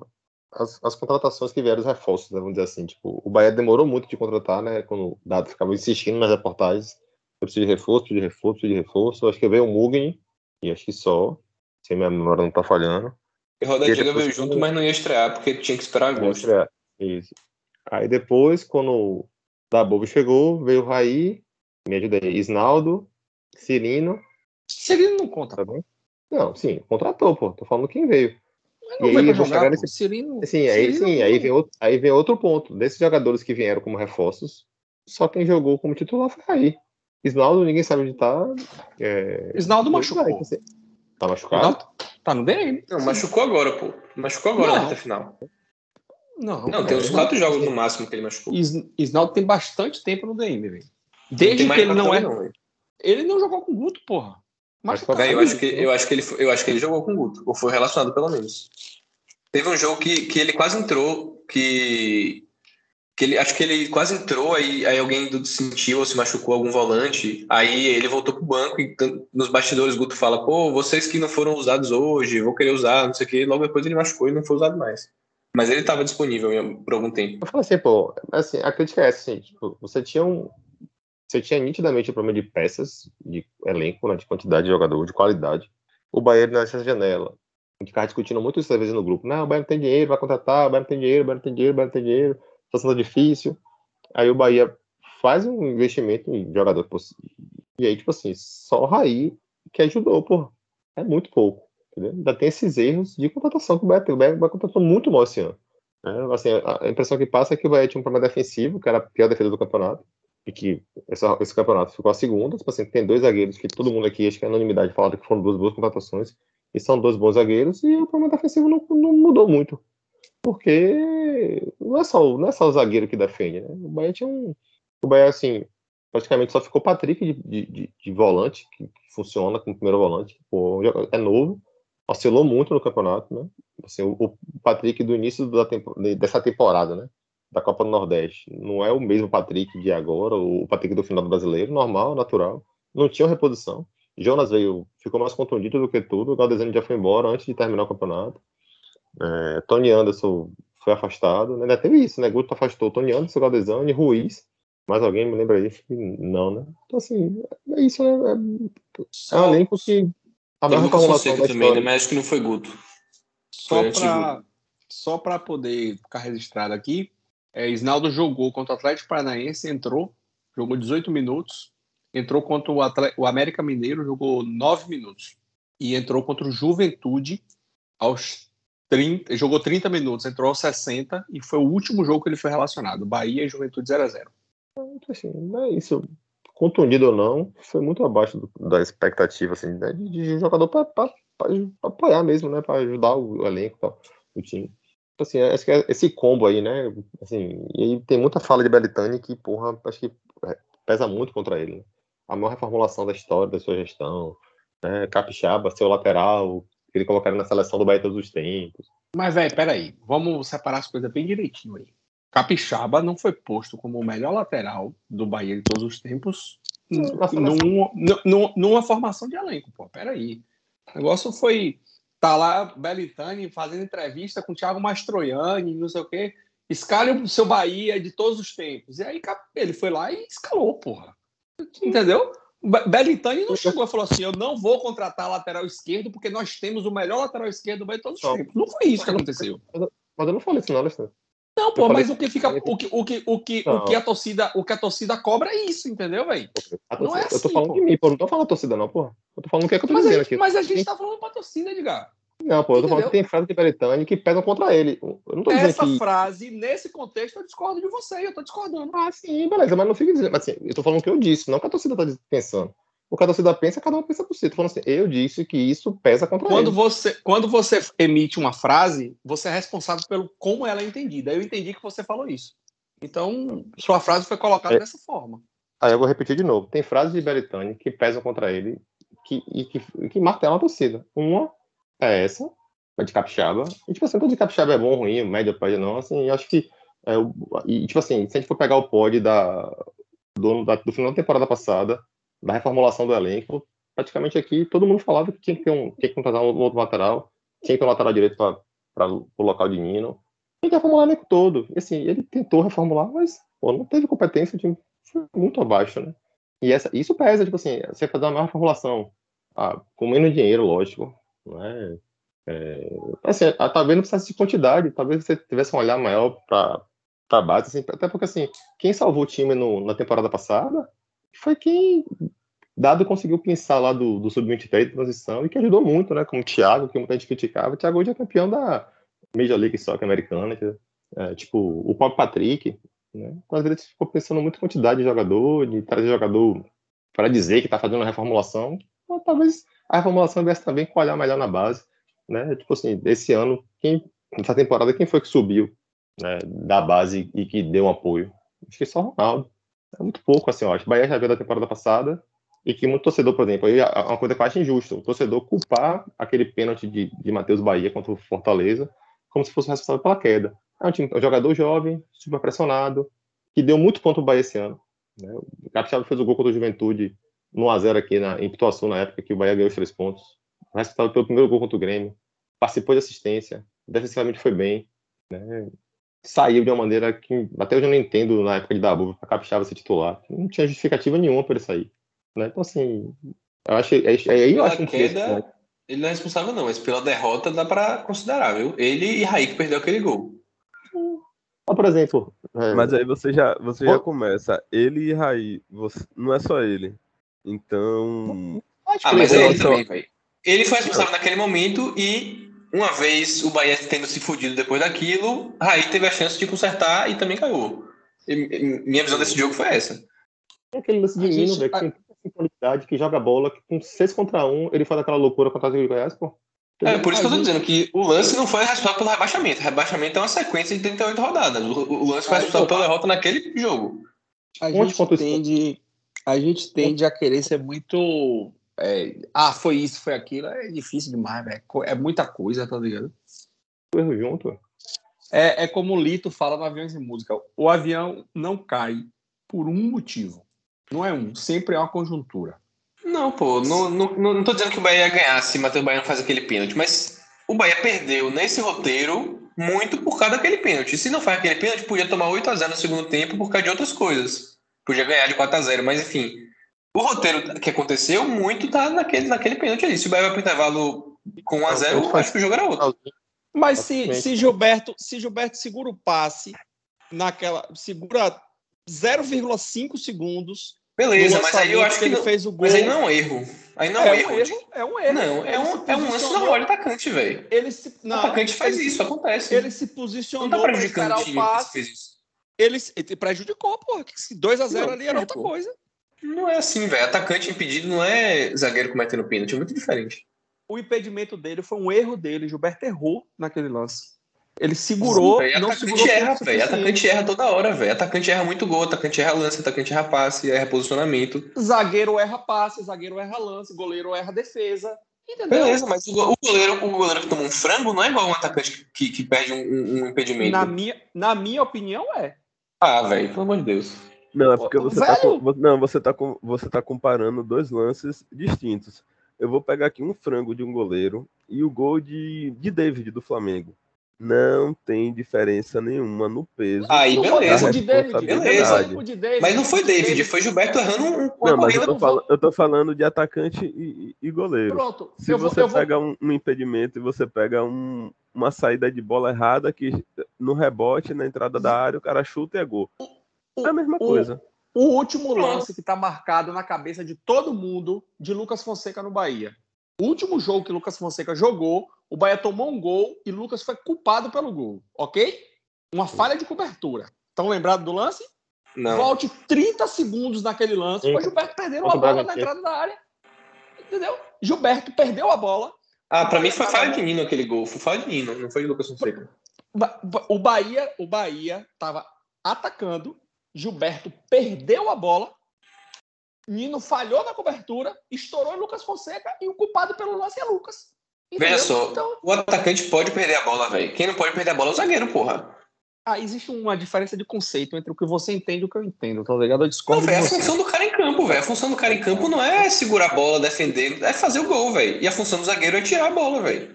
Speaker 3: As, as contratações que vieram, os reforços, né, vamos dizer assim. Tipo, o Bahia demorou muito de contratar, né? Quando o Dado ficava insistindo nas reportagens. Eu preciso de reforço, preciso de reforço, preciso de reforço. Eu acho que veio o Mugen, e acho que só. Se a minha memória não tá falhando.
Speaker 5: E Roda Antiga
Speaker 3: depois
Speaker 5: veio junto,
Speaker 3: como-
Speaker 5: mas não ia estrear, porque tinha que esperar agosto.
Speaker 3: Isso. Aí depois, quando o Dabobo chegou, veio o Raí, me ajuda aí, Isnaldo, Cirino,
Speaker 2: Cirino não conta.
Speaker 3: tá bom? Não, sim, contratou, pô. Tô falando quem veio.
Speaker 2: Mas não
Speaker 3: E aí
Speaker 2: jogar,
Speaker 3: nesse-
Speaker 2: Cirino,
Speaker 3: Sim, aí,
Speaker 2: Cirino
Speaker 3: sim,
Speaker 2: não-
Speaker 3: aí vem, outro, aí vem outro ponto. Desses jogadores que vieram como reforços, só quem jogou como titular foi Raí. Isnaldo, ninguém sabe onde tá. É...
Speaker 2: Isnaldo
Speaker 3: Vai,
Speaker 2: machucou.
Speaker 3: você- Tá machucado?
Speaker 2: Isnaldo tá no DM?
Speaker 5: Não, machucou agora, pô. Machucou agora
Speaker 2: Não.
Speaker 5: na reta final.
Speaker 2: Não,
Speaker 5: Não, tem uns quatro jogos no máximo que ele machucou.
Speaker 2: Is- Isnaldo tem bastante tempo no DM, velho.
Speaker 5: Não
Speaker 2: Desde que ele não é.
Speaker 5: velho.
Speaker 2: Ele não jogou com o Guto, porra. Mas
Speaker 5: eu acho que eu acho que ele eu acho que ele jogou com o Guto, ou foi relacionado pelo menos. Teve um jogo que, que ele quase entrou, que que ele acho que ele quase entrou aí, aí alguém sentiu ou se machucou algum volante, aí ele voltou pro banco e nos bastidores Guto fala: "Pô, vocês que não foram usados hoje, vou querer usar, não sei o quê". Logo depois ele machucou e não foi usado mais. Mas ele estava disponível por algum tempo.
Speaker 3: Eu falo assim, pô, assim, a crítica é assim, tipo, você tinha um. Você tinha nitidamente um problema de peças, de elenco, né, de quantidade de jogador, de qualidade. O Bahia nessa janela. A gente ficava discutindo muito isso às vezes no grupo. Não, o não tem dinheiro, vai contratar, o não tem dinheiro, o não tem dinheiro, o Bahia tem dinheiro, situação tá difícil. Aí o Bahia faz um investimento em jogador. E aí, tipo assim, só o Raí que ajudou, pô. É muito pouco. Entendeu? Ainda tem esses erros de contratação que o Bahia tem. O Bahia, contratou muito mal esse ano. né? Assim, a impressão que passa é que o Bahia tinha um problema defensivo, que era a pior defesa do campeonato, e que esse campeonato ficou a segunda. Tipo assim, tem dois zagueiros que todo mundo aqui, acho que é anonimidade, fala que foram duas boas contratações, e são dois bons zagueiros, e o problema defensivo não, não mudou muito. Porque não é, só, não é só o zagueiro que defende, né? O Bahia tinha um. O Bahia, assim, praticamente só ficou Patrick de, de, de- de volante, que, funciona como primeiro volante. Pô, é novo, oscilou muito no campeonato, né? Assim, o, o Patrick do início da tempo, de- dessa temporada, né? Da Copa do Nordeste. Não é o mesmo Patrick de agora, o Patrick do final do brasileiro, normal, natural. Não tinha reposição. Jonas veio, ficou mais contundido do que tudo. O Galdesani já foi embora antes de terminar o campeonato. É, Tony Anderson foi afastado. né? Ainda teve isso, né? Guto afastou Tony Anderson, Galdesani, Ruiz. Mais alguém me lembra aí? Não, né? Então, assim, é isso, né? É, é um elenco que. A
Speaker 5: tem
Speaker 3: maior
Speaker 5: Lucas Fonseca também, né? mas acho que não foi Guto.
Speaker 2: Só
Speaker 5: Foi
Speaker 2: só para poder ficar registrado aqui, é, Isnaldo jogou contra o Atlético Paranaense, entrou, jogou 18 minutos, entrou contra o, Atle- o América Mineiro, jogou 9 minutos, e entrou contra o Juventude aos 30, jogou 30 minutos, entrou aos 60, e foi o último jogo que ele foi relacionado, Bahia e Juventude 0 a 0
Speaker 3: Então, assim, é isso. Contundido ou não, foi muito abaixo do- da expectativa, assim, né, de, de jogador para apoiar mesmo, né? Para ajudar o elenco o time. Então, assim, acho que é esse combo aí, né? Assim, e tem muita fala de Belitani que, porra, acho que é, pesa muito contra ele. Né? A maior reformulação da história, da sua gestão, né? Capixaba, seu lateral, ele colocaram na seleção do Bahia todos os tempos.
Speaker 2: Mas, velho, peraí, vamos separar as coisas bem direitinho aí. Capixaba não foi posto como o melhor lateral do Bahia de todos os tempos n-
Speaker 3: Na seleção.
Speaker 2: num- num- num- numa formação de elenco, pô. Peraí. O negócio foi. Tá lá Belitani fazendo entrevista com o Thiago Mastroianni, não sei o quê. Escale o seu Bahia de todos os tempos. E aí ele foi lá e escalou, porra. Entendeu? O Be- Belitani não chegou e falou assim: eu não vou contratar lateral esquerdo porque nós temos o melhor lateral esquerdo de todos os tempos. Não foi isso que aconteceu.
Speaker 3: Mas eu não falei isso, não, Alexandre.
Speaker 2: Não, pô, mas o que fica, o que, o que, o que, o que a torcida, o que a torcida cobra é isso, entendeu, velho? Não é
Speaker 3: torcida- eu tô
Speaker 2: assim,
Speaker 3: falando
Speaker 2: pô.
Speaker 3: de mim, pô. Não tô falando da torcida, não, porra. Eu tô falando o que é que eu tô
Speaker 2: Mas,
Speaker 3: dizendo
Speaker 2: a,
Speaker 3: aqui.
Speaker 2: mas a gente tá falando pra torcida, Edgar.
Speaker 3: Não, pô, eu tô falando que tem frases de Belitani que pesam contra ele. Eu não tô dizendo
Speaker 2: Essa
Speaker 3: que.
Speaker 2: frase, nesse contexto, eu discordo de você, eu tô discordando.
Speaker 3: Ah, sim, beleza, mas não fica dizendo. Assim, eu tô falando o que eu disse, não o que a torcida tá pensando. O que a torcida pensa, cada um pensa por si. Tô falando assim, eu disse que isso pesa contra
Speaker 2: Quando
Speaker 3: ele.
Speaker 2: você, quando você emite uma frase, você é responsável pelo como ela é entendida. Eu entendi que você falou isso. Então, sua frase foi colocada
Speaker 3: É.
Speaker 2: dessa forma.
Speaker 3: Aí eu vou repetir de novo. Tem frases de Belitani que pesam contra ele que, e que, que martelam a torcida. Uma é essa, a de Capixaba. E, tipo assim, todo de Capixaba é bom, ruim, média, pode não. Assim, acho que. É, e, tipo assim, se a gente for pegar o pod da, do, da- do final da temporada passada, da reformulação do elenco, praticamente aqui todo mundo falava que tinha que ter um, tinha que contratar um outro lateral, tinha que ter um lateral direito para o local de Nino. Tinha que reformular o elenco todo. E assim, ele tentou reformular, mas pô, não teve competência, time foi muito abaixo, né? E essa, isso pesa, tipo assim, você fazer uma maior formulação ah, com menos dinheiro, lógico, né? É, assim, talvez não precisasse de quantidade, talvez você tivesse um olhar maior para a base, assim, até porque assim, quem salvou o time no- na temporada passada foi quem Dado conseguiu pensar lá do, do Sub-23 de transição e que ajudou muito, né? Como o Thiago, que muita gente criticava. O Thiago hoje é campeão da Major League Soccer americana, que é, tipo, o próprio Patrick, né? Às vezes ficou pensando muito em quantidade de jogador, de trazer jogador para dizer que está fazendo uma reformulação. Ou talvez a reformulação viesse também com olhar melhor na base, né? Tipo assim, esse ano, quem, nessa temporada, quem foi que subiu né, da base e que deu um apoio? Acho que só o Ronaldo. É muito pouco, assim, eu acho. O Bahia já veio da temporada passada e que muito torcedor, por exemplo, aí é uma coisa que eu acho injusta, o torcedor culpar aquele pênalti de, de Matheus Bahia contra o Fortaleza como se fosse responsável pela queda. É um, time, é um jogador jovem, super pressionado, que deu muito ponto ao Bahia esse ano. Né? O Capixaba fez o gol contra o Juventude no 1x0 aqui na, em Pituaçu, na época que o Bahia ganhou os três pontos. Responsável pelo primeiro gol contra o Grêmio. Participou de assistência. Defensivamente foi bem. né? Saiu de uma maneira que até hoje eu não entendo na época de Dabu para Capixaba ser titular. Não tinha justificativa nenhuma para ele sair. Né? Então, assim, eu acho, é, é, aí eu
Speaker 5: Pela
Speaker 3: acho
Speaker 5: queda,
Speaker 3: preço, né?
Speaker 5: ele não é responsável, não, mas pela derrota dá pra considerar, viu? Ele e Raí que perdeu aquele gol.
Speaker 3: Ó, por exemplo, é,
Speaker 4: Mas aí você já, você já começa. Ele e Raí, você, não é só ele. Então.
Speaker 5: Ah, mas
Speaker 3: ele-
Speaker 5: é
Speaker 4: só-
Speaker 5: também, velho. Ele foi responsável naquele momento e, uma vez o Bahia tendo se fudido depois daquilo, Raí teve a chance de consertar e também caiu. E- e- minha visão desse jogo foi essa.
Speaker 3: Tem aquele lance de
Speaker 2: A
Speaker 3: Nino,
Speaker 2: gente-
Speaker 3: velho, que tem tanta qualidade, que joga bola, que com 6 contra 1, ele faz aquela loucura contra o Atlético de Goiás, pô.
Speaker 5: É, por isso que eu tô dizendo que o lance não foi responsável pelo rebaixamento. O rebaixamento é uma sequência de 38 rodadas. O, o lance foi
Speaker 2: Ah,
Speaker 5: responsável pela derrota naquele jogo.
Speaker 2: A gente,
Speaker 3: contra o Sport?
Speaker 2: tende, a gente tende a querer ser muito. é, ah, foi isso, foi aquilo. É difícil demais, velho. É muita coisa, tá ligado?
Speaker 3: Erro junto.
Speaker 2: É, é como o Lito fala no Aviões e Música: o avião não cai por um motivo. Não é um, sempre é uma conjuntura.
Speaker 5: Não, pô, não, não, não, tô dizendo que o Bahia ia ganhar se o Matheus Bahia não faz aquele pênalti, mas o Bahia perdeu nesse roteiro muito por causa daquele pênalti. Se não faz aquele pênalti, podia tomar 8x0 no segundo tempo por causa de outras coisas. Podia ganhar de 4x0, mas enfim. O roteiro que aconteceu muito tá naquele, naquele pênalti ali. Se o Bahia vai pro intervalo com 1x0, eu acho que o jogo era outro.
Speaker 2: Mas se, se, Gilberto, se Gilberto segura o passe naquela. segura 0,5 segundos.
Speaker 5: Beleza, mas aí eu acho que
Speaker 2: ele
Speaker 5: não,
Speaker 2: fez o gol.
Speaker 5: Mas aí não é um erro. Aí não é,
Speaker 2: é,
Speaker 5: um erro.
Speaker 2: é um erro.
Speaker 5: Não, é um, é um lance normal de atacante, velho.
Speaker 2: Ele se,
Speaker 5: O
Speaker 2: não,
Speaker 5: atacante faz
Speaker 2: ele se-
Speaker 5: isso, acontece.
Speaker 2: Ele se
Speaker 5: não
Speaker 2: posicionou
Speaker 5: tá
Speaker 2: para
Speaker 5: o
Speaker 2: o
Speaker 5: time que
Speaker 2: passe. Ele, ele prejudicou, porra. que se 2x0
Speaker 5: Não,
Speaker 2: ali era outra coisa.
Speaker 5: Não é assim, velho. Atacante impedido não é zagueiro cometendo pênalti, é muito diferente.
Speaker 2: O impedimento dele foi um erro dele. Gilberto errou naquele lance. Ele segurou,
Speaker 5: Véi,
Speaker 2: não
Speaker 5: atacante
Speaker 2: segurou
Speaker 5: erra, velho. Atacante erra toda hora, velho. Atacante erra muito gol, atacante erra lance, atacante erra passe, erra posicionamento.
Speaker 2: Zagueiro erra passe, zagueiro erra lance, goleiro erra defesa. Entendeu?
Speaker 5: Beleza, mas o go- o goleiro, o goleiro que toma um frango não é igual um atacante que, que perde um, um- um impedimento.
Speaker 2: Na minha, na minha opinião, é.
Speaker 5: Ah, velho, pelo amor de Deus.
Speaker 4: Não, é porque você tá, com- não, você, tá com, você tá comparando dois lances distintos. Eu vou pegar aqui um frango de um goleiro e o gol de, de David do Flamengo. Não tem diferença nenhuma no peso.
Speaker 5: Aí,
Speaker 2: Não
Speaker 5: beleza.
Speaker 2: de David.
Speaker 5: Beleza.
Speaker 2: de David.
Speaker 5: Mas não foi David, foi Gilberto errando um,
Speaker 4: Não, mas eu tô, fala- eu tô falando de atacante e, e- goleiro.
Speaker 2: Pronto.
Speaker 4: Se
Speaker 2: eu vou-
Speaker 4: você
Speaker 2: vou-
Speaker 4: pega um, um impedimento e você pega um- uma saída de bola errada que no rebote, na entrada da área, o cara chuta e é gol. É a mesma
Speaker 2: o-
Speaker 4: coisa.
Speaker 2: O último lance que tá marcado na cabeça de todo mundo de Lucas Fonseca no Bahia. O último jogo que Lucas Fonseca jogou, o Bahia tomou um gol e Lucas foi culpado pelo gol, ok? Uma falha de cobertura. Estão lembrados do lance?
Speaker 5: Não.
Speaker 2: Volte 30 segundos naquele lance.
Speaker 3: Sim.
Speaker 2: Foi Gilberto perdendo a bola na entrada da área. Entendeu? Gilberto perdeu a bola.
Speaker 5: Ah, pra mim foi falha de Nino aquele gol. Foi falha de Nino, não foi de Lucas Fonseca.
Speaker 2: O Bahia, o Bahia tava atacando, Gilberto perdeu a bola, Nino falhou na cobertura, estourou em Lucas Fonseca e o culpado pelo lance é Lucas. Entendeu?
Speaker 5: Veja só,
Speaker 2: Então,
Speaker 5: o atacante pode perder a bola, velho. Quem não pode perder a bola é o zagueiro, porra.
Speaker 2: Ah, existe uma diferença de conceito entre o que você entende e o que eu entendo, tá ligado? Eu
Speaker 5: Não,
Speaker 2: discordo
Speaker 5: velho,
Speaker 2: de
Speaker 5: a
Speaker 2: você.
Speaker 5: função do cara em campo, velho. A função do cara em campo não é segurar a bola, defender, é fazer o gol, velho. E a função do zagueiro é tirar a bola, velho.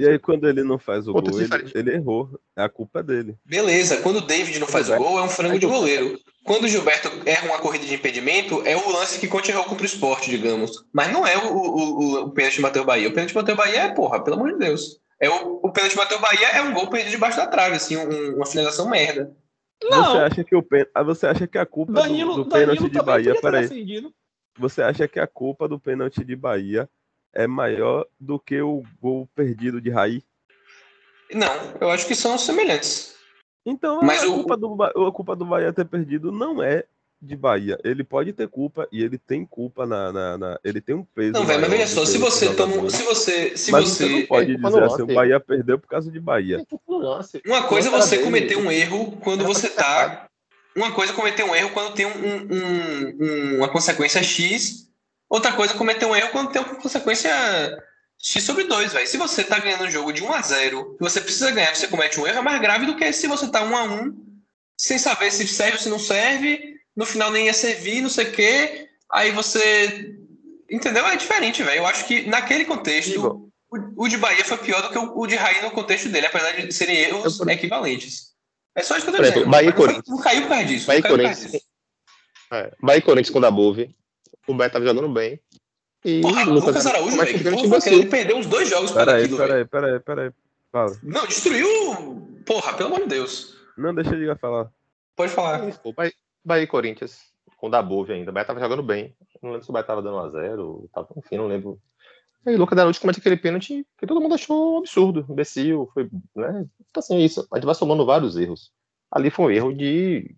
Speaker 4: E aí, quando ele não faz o
Speaker 3: Outro
Speaker 4: gol, ele, ele errou. A culpa é dele.
Speaker 5: Beleza, quando o David não faz o gol, é um frango de goleiro. Quando o Gilberto erra uma corrida de impedimento, é o lance que Conte errou contra o esporte, digamos. Mas não é o, o, o, o pênalti de Matheus Bahia. O pênalti de Matheus Bahia é, porra, pelo amor de Deus. É o, o pênalti de Matheus Bahia é um gol perdido debaixo da trave, assim, um- uma finalização merda.
Speaker 4: Você
Speaker 2: Não,
Speaker 4: acha que o pen... ah, você acha que a culpa do-
Speaker 2: Danilo,
Speaker 4: do, pênalti
Speaker 2: Danilo
Speaker 4: de Bahia, peraí, você acha que a culpa do pênalti de Bahia é maior do que o gol perdido de Raí?
Speaker 5: Não, eu acho que são semelhantes.
Speaker 4: Então,
Speaker 5: Mas
Speaker 4: a,
Speaker 5: o-
Speaker 4: culpa do, Ba- a culpa do Bahia ter perdido não é de Bahia. Ele pode ter culpa e ele tem culpa na. na- na- ele tem um peso.
Speaker 5: Não, velho, mas veja só, se você toma. Se você. Se
Speaker 4: mas
Speaker 5: você.
Speaker 4: você não pode
Speaker 3: culpa
Speaker 4: dizer assim, o. Bahia perdeu por causa de Bahia.
Speaker 5: Uma coisa é você cometer um erro quando você tá. Uma coisa é cometer um erro quando tem um, um- um- um- uma consequência X. Outra coisa é cometer um erro quando tem uma consequência X sobre 2, velho. Se você tá ganhando um jogo de 1 a 0 e você precisa ganhar, você comete um erro, é mais grave do que se você tá 1 a 1 sem saber se serve ou se não serve, no final nem ia servir, não sei o quê. Aí você. Entendeu? É diferente, velho. Eu acho que naquele contexto, o, o de Bahia foi pior do que o, o de Raí no contexto dele, apesar de serem erros
Speaker 3: Eu-
Speaker 5: equivalentes. É só isso que eu tô
Speaker 3: exemplo,
Speaker 5: dizendo.
Speaker 3: Bahia e
Speaker 5: Não. Não caiu por causa disso.
Speaker 3: Bahia e Corinthians. É, Bahia e Corinthians com o Dabove. O Beto tava jogando bem. E
Speaker 5: Porra,
Speaker 3: o
Speaker 5: Lucas Araújo, velho. Que porra, ele perdeu uns dois jogos por causa
Speaker 4: Peraí,
Speaker 5: daquilo, velho.
Speaker 4: peraí, peraí, peraí. Fala.
Speaker 5: Não, destruiu. Porra, pelo amor de Deus.
Speaker 4: Não, deixa ele falar.
Speaker 5: Pode falar.
Speaker 3: Isso, pô, Bahia, Bahia e Corinthians, com o Dabove ainda. O Bahia tava jogando bem. Não lembro se o Bahia tava dando 1x0. Tava, enfim, não lembro. E aí, o Lucas Araújo comete aquele pênalti que todo mundo achou absurdo, imbecil. Foi, né? Então, assim, é isso. A gente vai somando vários erros. Ali foi um erro de.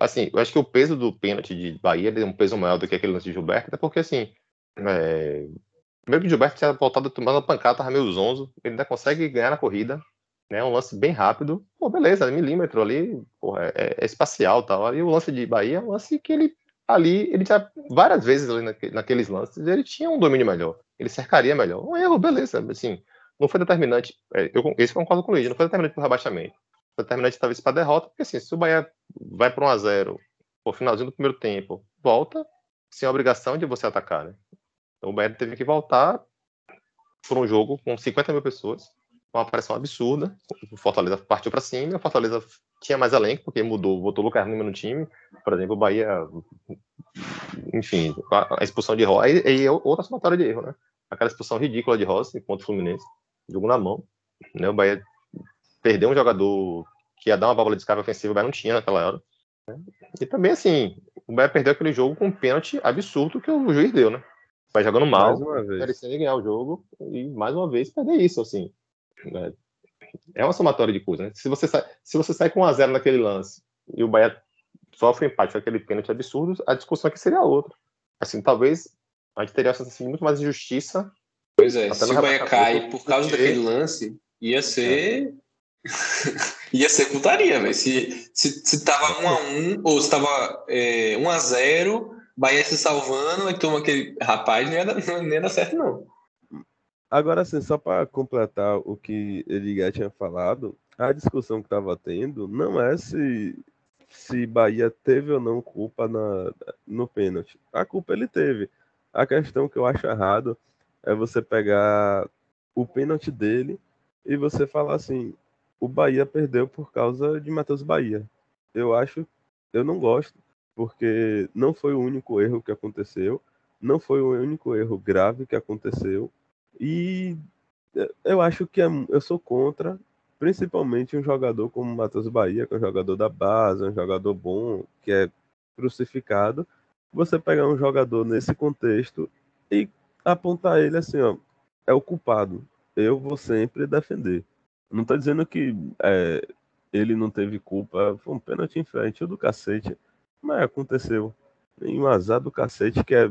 Speaker 3: assim, eu acho que o peso do pênalti de Bahia é um peso maior do que aquele lance de Gilberto, até porque, assim. É, primeiro que o Gilberto tinha voltado tomando uma pancada, tava meio zonzo. Ele ainda consegue ganhar na corrida né? Um lance bem rápido. Pô, beleza, milímetro ali, porra, é, é espacial e tal. Ali o lance de Bahia é um lance que ele ali, ele já várias vezes ali naque- naqueles lances, ele tinha um domínio melhor. Ele cercaria melhor. Um erro, beleza, assim, não foi determinante. é, eu, esse concordo com o Luiz, não foi determinante para o rebaixamento. Foi determinante talvez para a derrota, porque assim, se o Bahia vai para 1x0, pô, finalzinho do primeiro tempo, volta, sem a obrigação de você atacar, né? Então o Bahia teve que voltar por um jogo com 50 mil pessoas, uma pressão absurda. O Fortaleza partiu para cima, o Fortaleza tinha mais elenco, porque mudou, botou o Lucas Lima no time. Por exemplo, o Bahia, enfim, a, expulsão de Rossi, e, e outra somatória de erro, né? Aquela expulsão ridícula de Rossi contra o Fluminense, jogo na mão. Né? O Bahia perdeu um jogador que ia dar uma válvula de escape ofensiva, o Bahia não tinha naquela hora. né? E também, assim, o Bahia perdeu aquele jogo com um pênalti absurdo que o juiz deu, né? Vai jogando mal, merecendo ganhar o jogo e mais uma vez perder isso, assim. Né? É uma somatória de coisas, né? Se você sai, se você sai com 1 a 0 naquele lance e o Bahia sofre um empate com aquele pênalti absurdo, a discussão aqui seria outra. Assim, talvez a gente teria uma sensação de muito mais injustiça.
Speaker 5: Pois é, se o Bahia cai por causa
Speaker 3: porque-
Speaker 5: daquele lance, ia ser. ia ser putaria, velho. Se, se, se tava 1x1, ou se tava é, 1x0, Bahia se salvando, aí toma aquele. Rapaz, não ia dar, não ia dar certo, não.
Speaker 4: Agora, assim, só para completar o que Edgar tinha falado, a discussão que estava tendo não é se, se Bahia teve ou não culpa na, no pênalti. A culpa ele teve. A questão que eu acho errado é você pegar o pênalti dele e você falar assim: o Bahia perdeu por causa de Matheus Bahia. Eu acho, eu não gosto, porque não foi o único erro que aconteceu, não foi o único erro grave que aconteceu. E eh, eu acho que é- eu sou contra, principalmente um jogador como o Matheus Bahia, que é um jogador da base, um jogador bom, que é crucificado. Você pegar um jogador nesse contexto e apontar ele assim, ó, é o culpado. Eu vou sempre defender. Não tô dizendo que eh, ele não teve culpa, foi um pênalti infantil do cacete, mas aconteceu. Em um azar do cacete que é,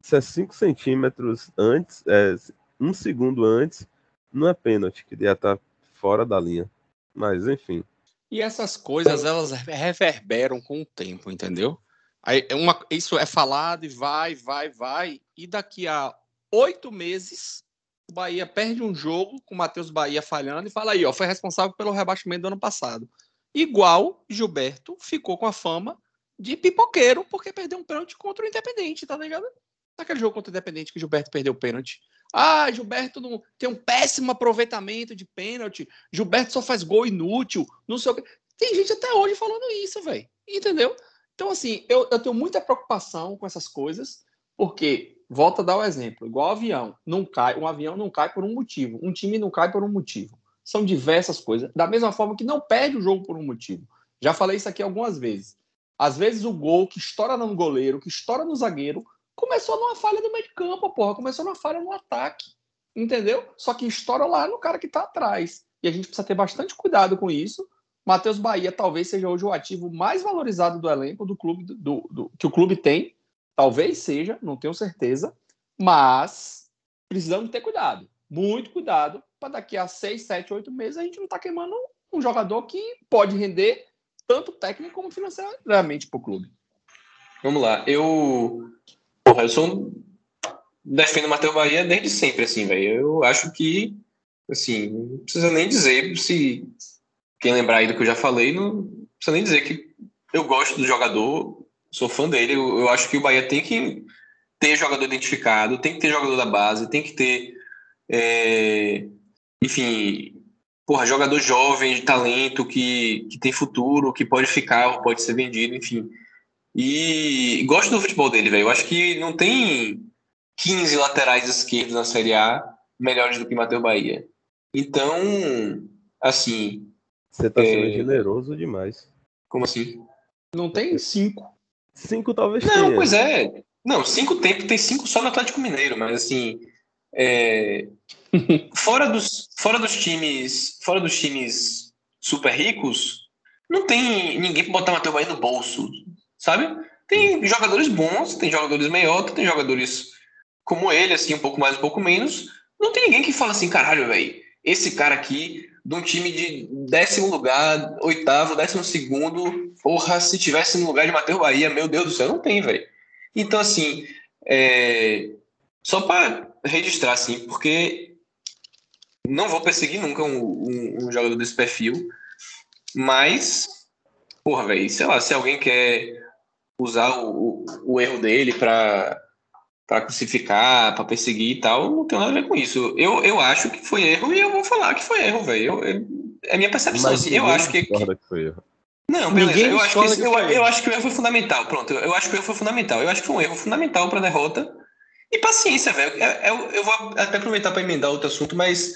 Speaker 4: se é 5 centímetros antes, é, um segundo antes, não é pênalti, que ia estar fora da linha. Mas, enfim.
Speaker 2: E essas coisas, elas reverberam com o tempo, entendeu? Aí, é uma, isso é falado e vai, vai, vai. E daqui a oito meses, o Bahia perde um jogo com o Matheus Bahia falhando e fala aí, ó, foi responsável pelo rebaixamento do ano passado. Igual Gilberto ficou com a fama de pipoqueiro porque perdeu um pênalti contra o Independente, tá ligado? Naquele jogo contra o Independente que o Gilberto perdeu o pênalti. Ah, Gilberto não, tem um péssimo aproveitamento de pênalti. Gilberto só faz gol inútil, não sei o que. Tem gente até hoje falando isso, velho. Entendeu? Então, assim, eu, eu tenho muita preocupação com essas coisas, porque, volta a dar o exemplo, igual avião, não cai, um avião não cai por um motivo, um time não cai por um motivo. São diversas coisas, da mesma forma que não perde o jogo por um motivo. Já falei isso aqui algumas vezes. Às vezes o gol que estoura no goleiro, que estoura no zagueiro, começou numa falha do meio de campo, porra. Começou numa falha no ataque. Entendeu? Só que estoura lá no cara que tá atrás. E a gente precisa ter bastante cuidado com isso. Matheus Bahia talvez seja hoje o ativo mais valorizado do elenco do clube do, do- que o clube tem. Talvez seja, não tenho certeza. Mas precisamos ter cuidado. Muito cuidado para daqui a seis, sete, oito meses a gente não tá queimando um jogador que pode render tanto técnico como financeiramente para o clube.
Speaker 5: Vamos lá. Eu. Porra, eu sou um. Defendo o Matheus Bahia desde sempre, assim, velho. Eu acho que. Assim, não precisa nem dizer se. Quem lembrar aí do que eu já falei, não precisa nem dizer que eu gosto do jogador, sou fã dele. Eu, eu acho que o Bahia tem que ter jogador identificado, tem que ter jogador da base, tem que ter É, enfim, porra, jogador jovem, de talento, que, que tem futuro, que pode ficar, pode ser vendido, enfim. E gosto do futebol dele, velho. Eu acho que não tem 15 laterais esquerdos na Série A melhores do que Matheus Bahia. Então, assim.
Speaker 4: Você tá sendo
Speaker 5: É.
Speaker 4: generoso demais.
Speaker 5: Como assim?
Speaker 6: Não tem cinco.
Speaker 4: Cinco talvez
Speaker 5: Não,
Speaker 4: tenha.
Speaker 5: pois é. Não, cinco tempos, tem cinco só no Atlético Mineiro, mas assim. é, fora, dos, fora dos times. Fora dos times super ricos, não tem ninguém pra botar Matheus Bahia no bolso, sabe? Tem jogadores bons, tem jogadores meiota, tem jogadores como ele, assim, um pouco mais, um pouco menos. Não tem ninguém que fala assim, caralho, velho, esse cara aqui, de um time de décimo lugar, oitavo, décimo segundo, porra, se tivesse no lugar de Matheus Bahia, meu Deus do céu, não tem, velho. Então, assim, é, só para registrar, assim, porque não vou perseguir nunca um, um- um jogador desse perfil, mas, porra, velho, sei lá, se alguém quer usar o, o, o erro dele para para crucificar, para perseguir e tal, não tem nada a ver com isso. Eu, eu acho que foi erro e eu vou falar que foi erro, velho. Eu- eu- É a minha percepção,
Speaker 4: Mas
Speaker 5: assim. Eu acho que,
Speaker 4: discorda que foi erro.
Speaker 5: não, beleza.
Speaker 6: Ninguém
Speaker 5: Eu acho, que,
Speaker 6: que
Speaker 5: eu,
Speaker 6: foi
Speaker 5: eu acho que o erro foi fundamental. Pronto, eu, eu acho que o erro foi fundamental. Eu acho que foi um erro fundamental para a derrota. E paciência, velho. É- é- Eu, vou até aproveitar para emendar outro assunto, mas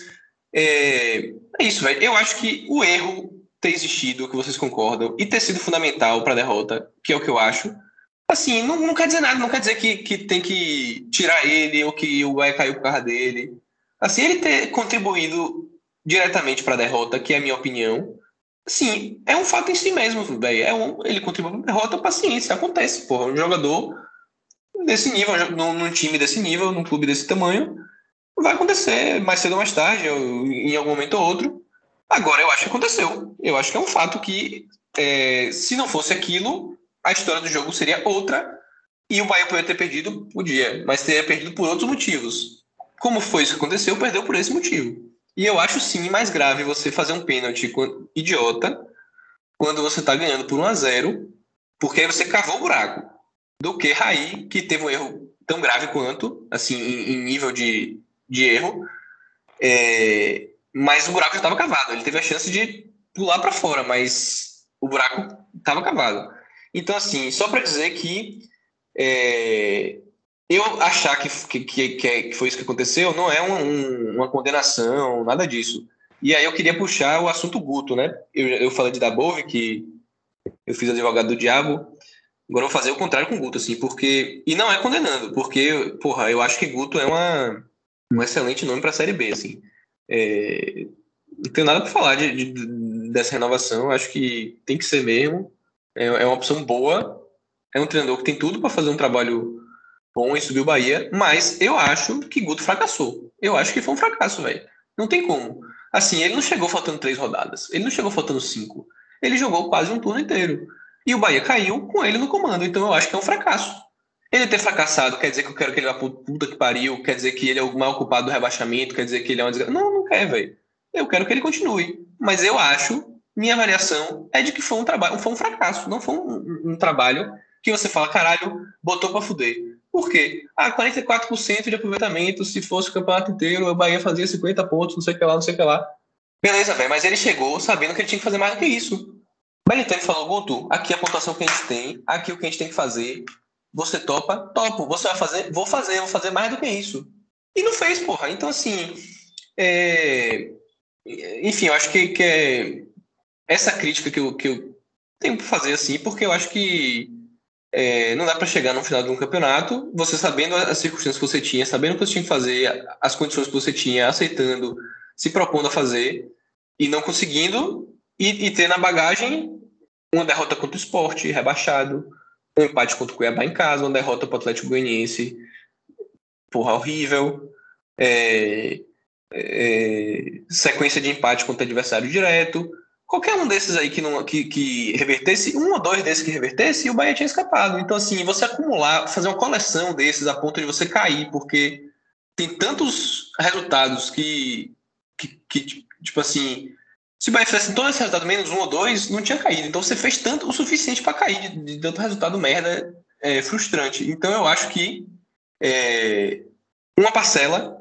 Speaker 5: é, é isso, velho. Eu acho que o erro ter existido, que vocês concordam, e ter sido fundamental para a derrota, que é o que eu acho. Assim, não, não quer dizer nada, não quer dizer que, que tem que tirar ele ou que o Bahia caiu por causa dele. Assim, ele ter contribuído diretamente para a derrota, que é a minha opinião, Sim, é um fato em si mesmo, velho. É um, ele contribui para derrota, paciência, acontece, porra. Um jogador desse nível, num, num time desse nível, num clube desse tamanho, vai acontecer mais cedo ou mais tarde, ou em algum momento ou outro. Agora, eu acho que aconteceu. Eu acho que é um fato que, é, se não fosse aquilo, a história do jogo seria outra e o Bahia poderia ter perdido, podia, mas teria perdido por outros motivos. Como foi isso que aconteceu, perdeu por esse motivo. E eu acho sim mais grave você fazer um pênalti idiota quando você tá ganhando por 1 a 0 porque aí você cavou o buraco. Do que Raí, que teve um erro tão grave quanto, assim, em, em nível de, de erro, é, mas o buraco já estava cavado. Ele teve a chance de pular para fora, mas o buraco estava cavado. Então, assim, só para dizer que é, eu achar que, que, que, que foi isso que aconteceu não é um- um- uma condenação, nada disso. E aí eu queria puxar o assunto Guto, né? Eu, eu falei de Dabove, que eu fiz advogado do diabo. Agora eu vou fazer o contrário com o Guto, assim, porque. E não é condenando, porque, porra, eu acho que Guto é uma, um excelente nome para a Série B, assim. É, não tenho nada para falar de, de- dessa renovação, acho que tem que ser mesmo. É, é uma opção boa. É um treinador que tem tudo para fazer um trabalho bom em subir o Bahia, mas eu acho que Guto fracassou. Eu acho que foi um fracasso, velho. Não tem como. Assim, ele não chegou faltando três rodadas, ele não chegou faltando cinco. Ele jogou quase um turno inteiro. E o Bahia caiu com ele no comando, então eu acho que é um fracasso. Ele ter fracassado quer dizer que eu quero que ele vá pro puta que pariu, quer dizer que ele é o maior culpado do rebaixamento, quer dizer que ele é uma desgraça. Não, não quer, velho. Eu quero que ele continue. Mas eu acho, minha avaliação é de que foi um trabalho, foi um fracasso, não foi um, um- um trabalho que você fala, caralho, botou pra fuder. Por quê? Ah, 44% de aproveitamento, se fosse o campeonato inteiro, o Bahia fazia 50 pontos, não sei o que lá, não sei o que lá. Beleza, velho, mas ele chegou sabendo que ele tinha que fazer mais do que isso. Belitani falou, Guto, aqui a pontuação que a gente tem, aqui o que a gente tem que fazer. Você topa? Topo. Você vai fazer? Vou fazer, vou fazer mais do que isso. E não fez, porra. Então, assim, é... enfim, eu acho que, que é essa crítica que eu, que eu tenho que fazer, assim, porque eu acho que é, não dá para chegar no final de um campeonato, você sabendo as circunstâncias que você tinha, sabendo o que você tinha que fazer, as condições que você tinha, aceitando, se propondo a fazer, e não conseguindo, e, e ter na bagagem uma derrota contra o esporte, rebaixado, um empate contra o Cuiabá em casa, uma derrota para o Atlético Goianiense, porra, horrível, é, é, sequência de empate contra adversário direto, qualquer um desses aí que, não, que, que revertesse, um ou dois desses que revertesse, o Bahia tinha escapado. Então, assim, você acumular, fazer uma coleção desses a ponto de você cair, porque tem tantos resultados que, que, que tipo assim, se o Bahia fizesse todos esses resultados menos um ou dois, não tinha caído. Então você fez tanto o suficiente para cair de, de tanto resultado merda é, frustrante. Então eu acho que é, uma parcela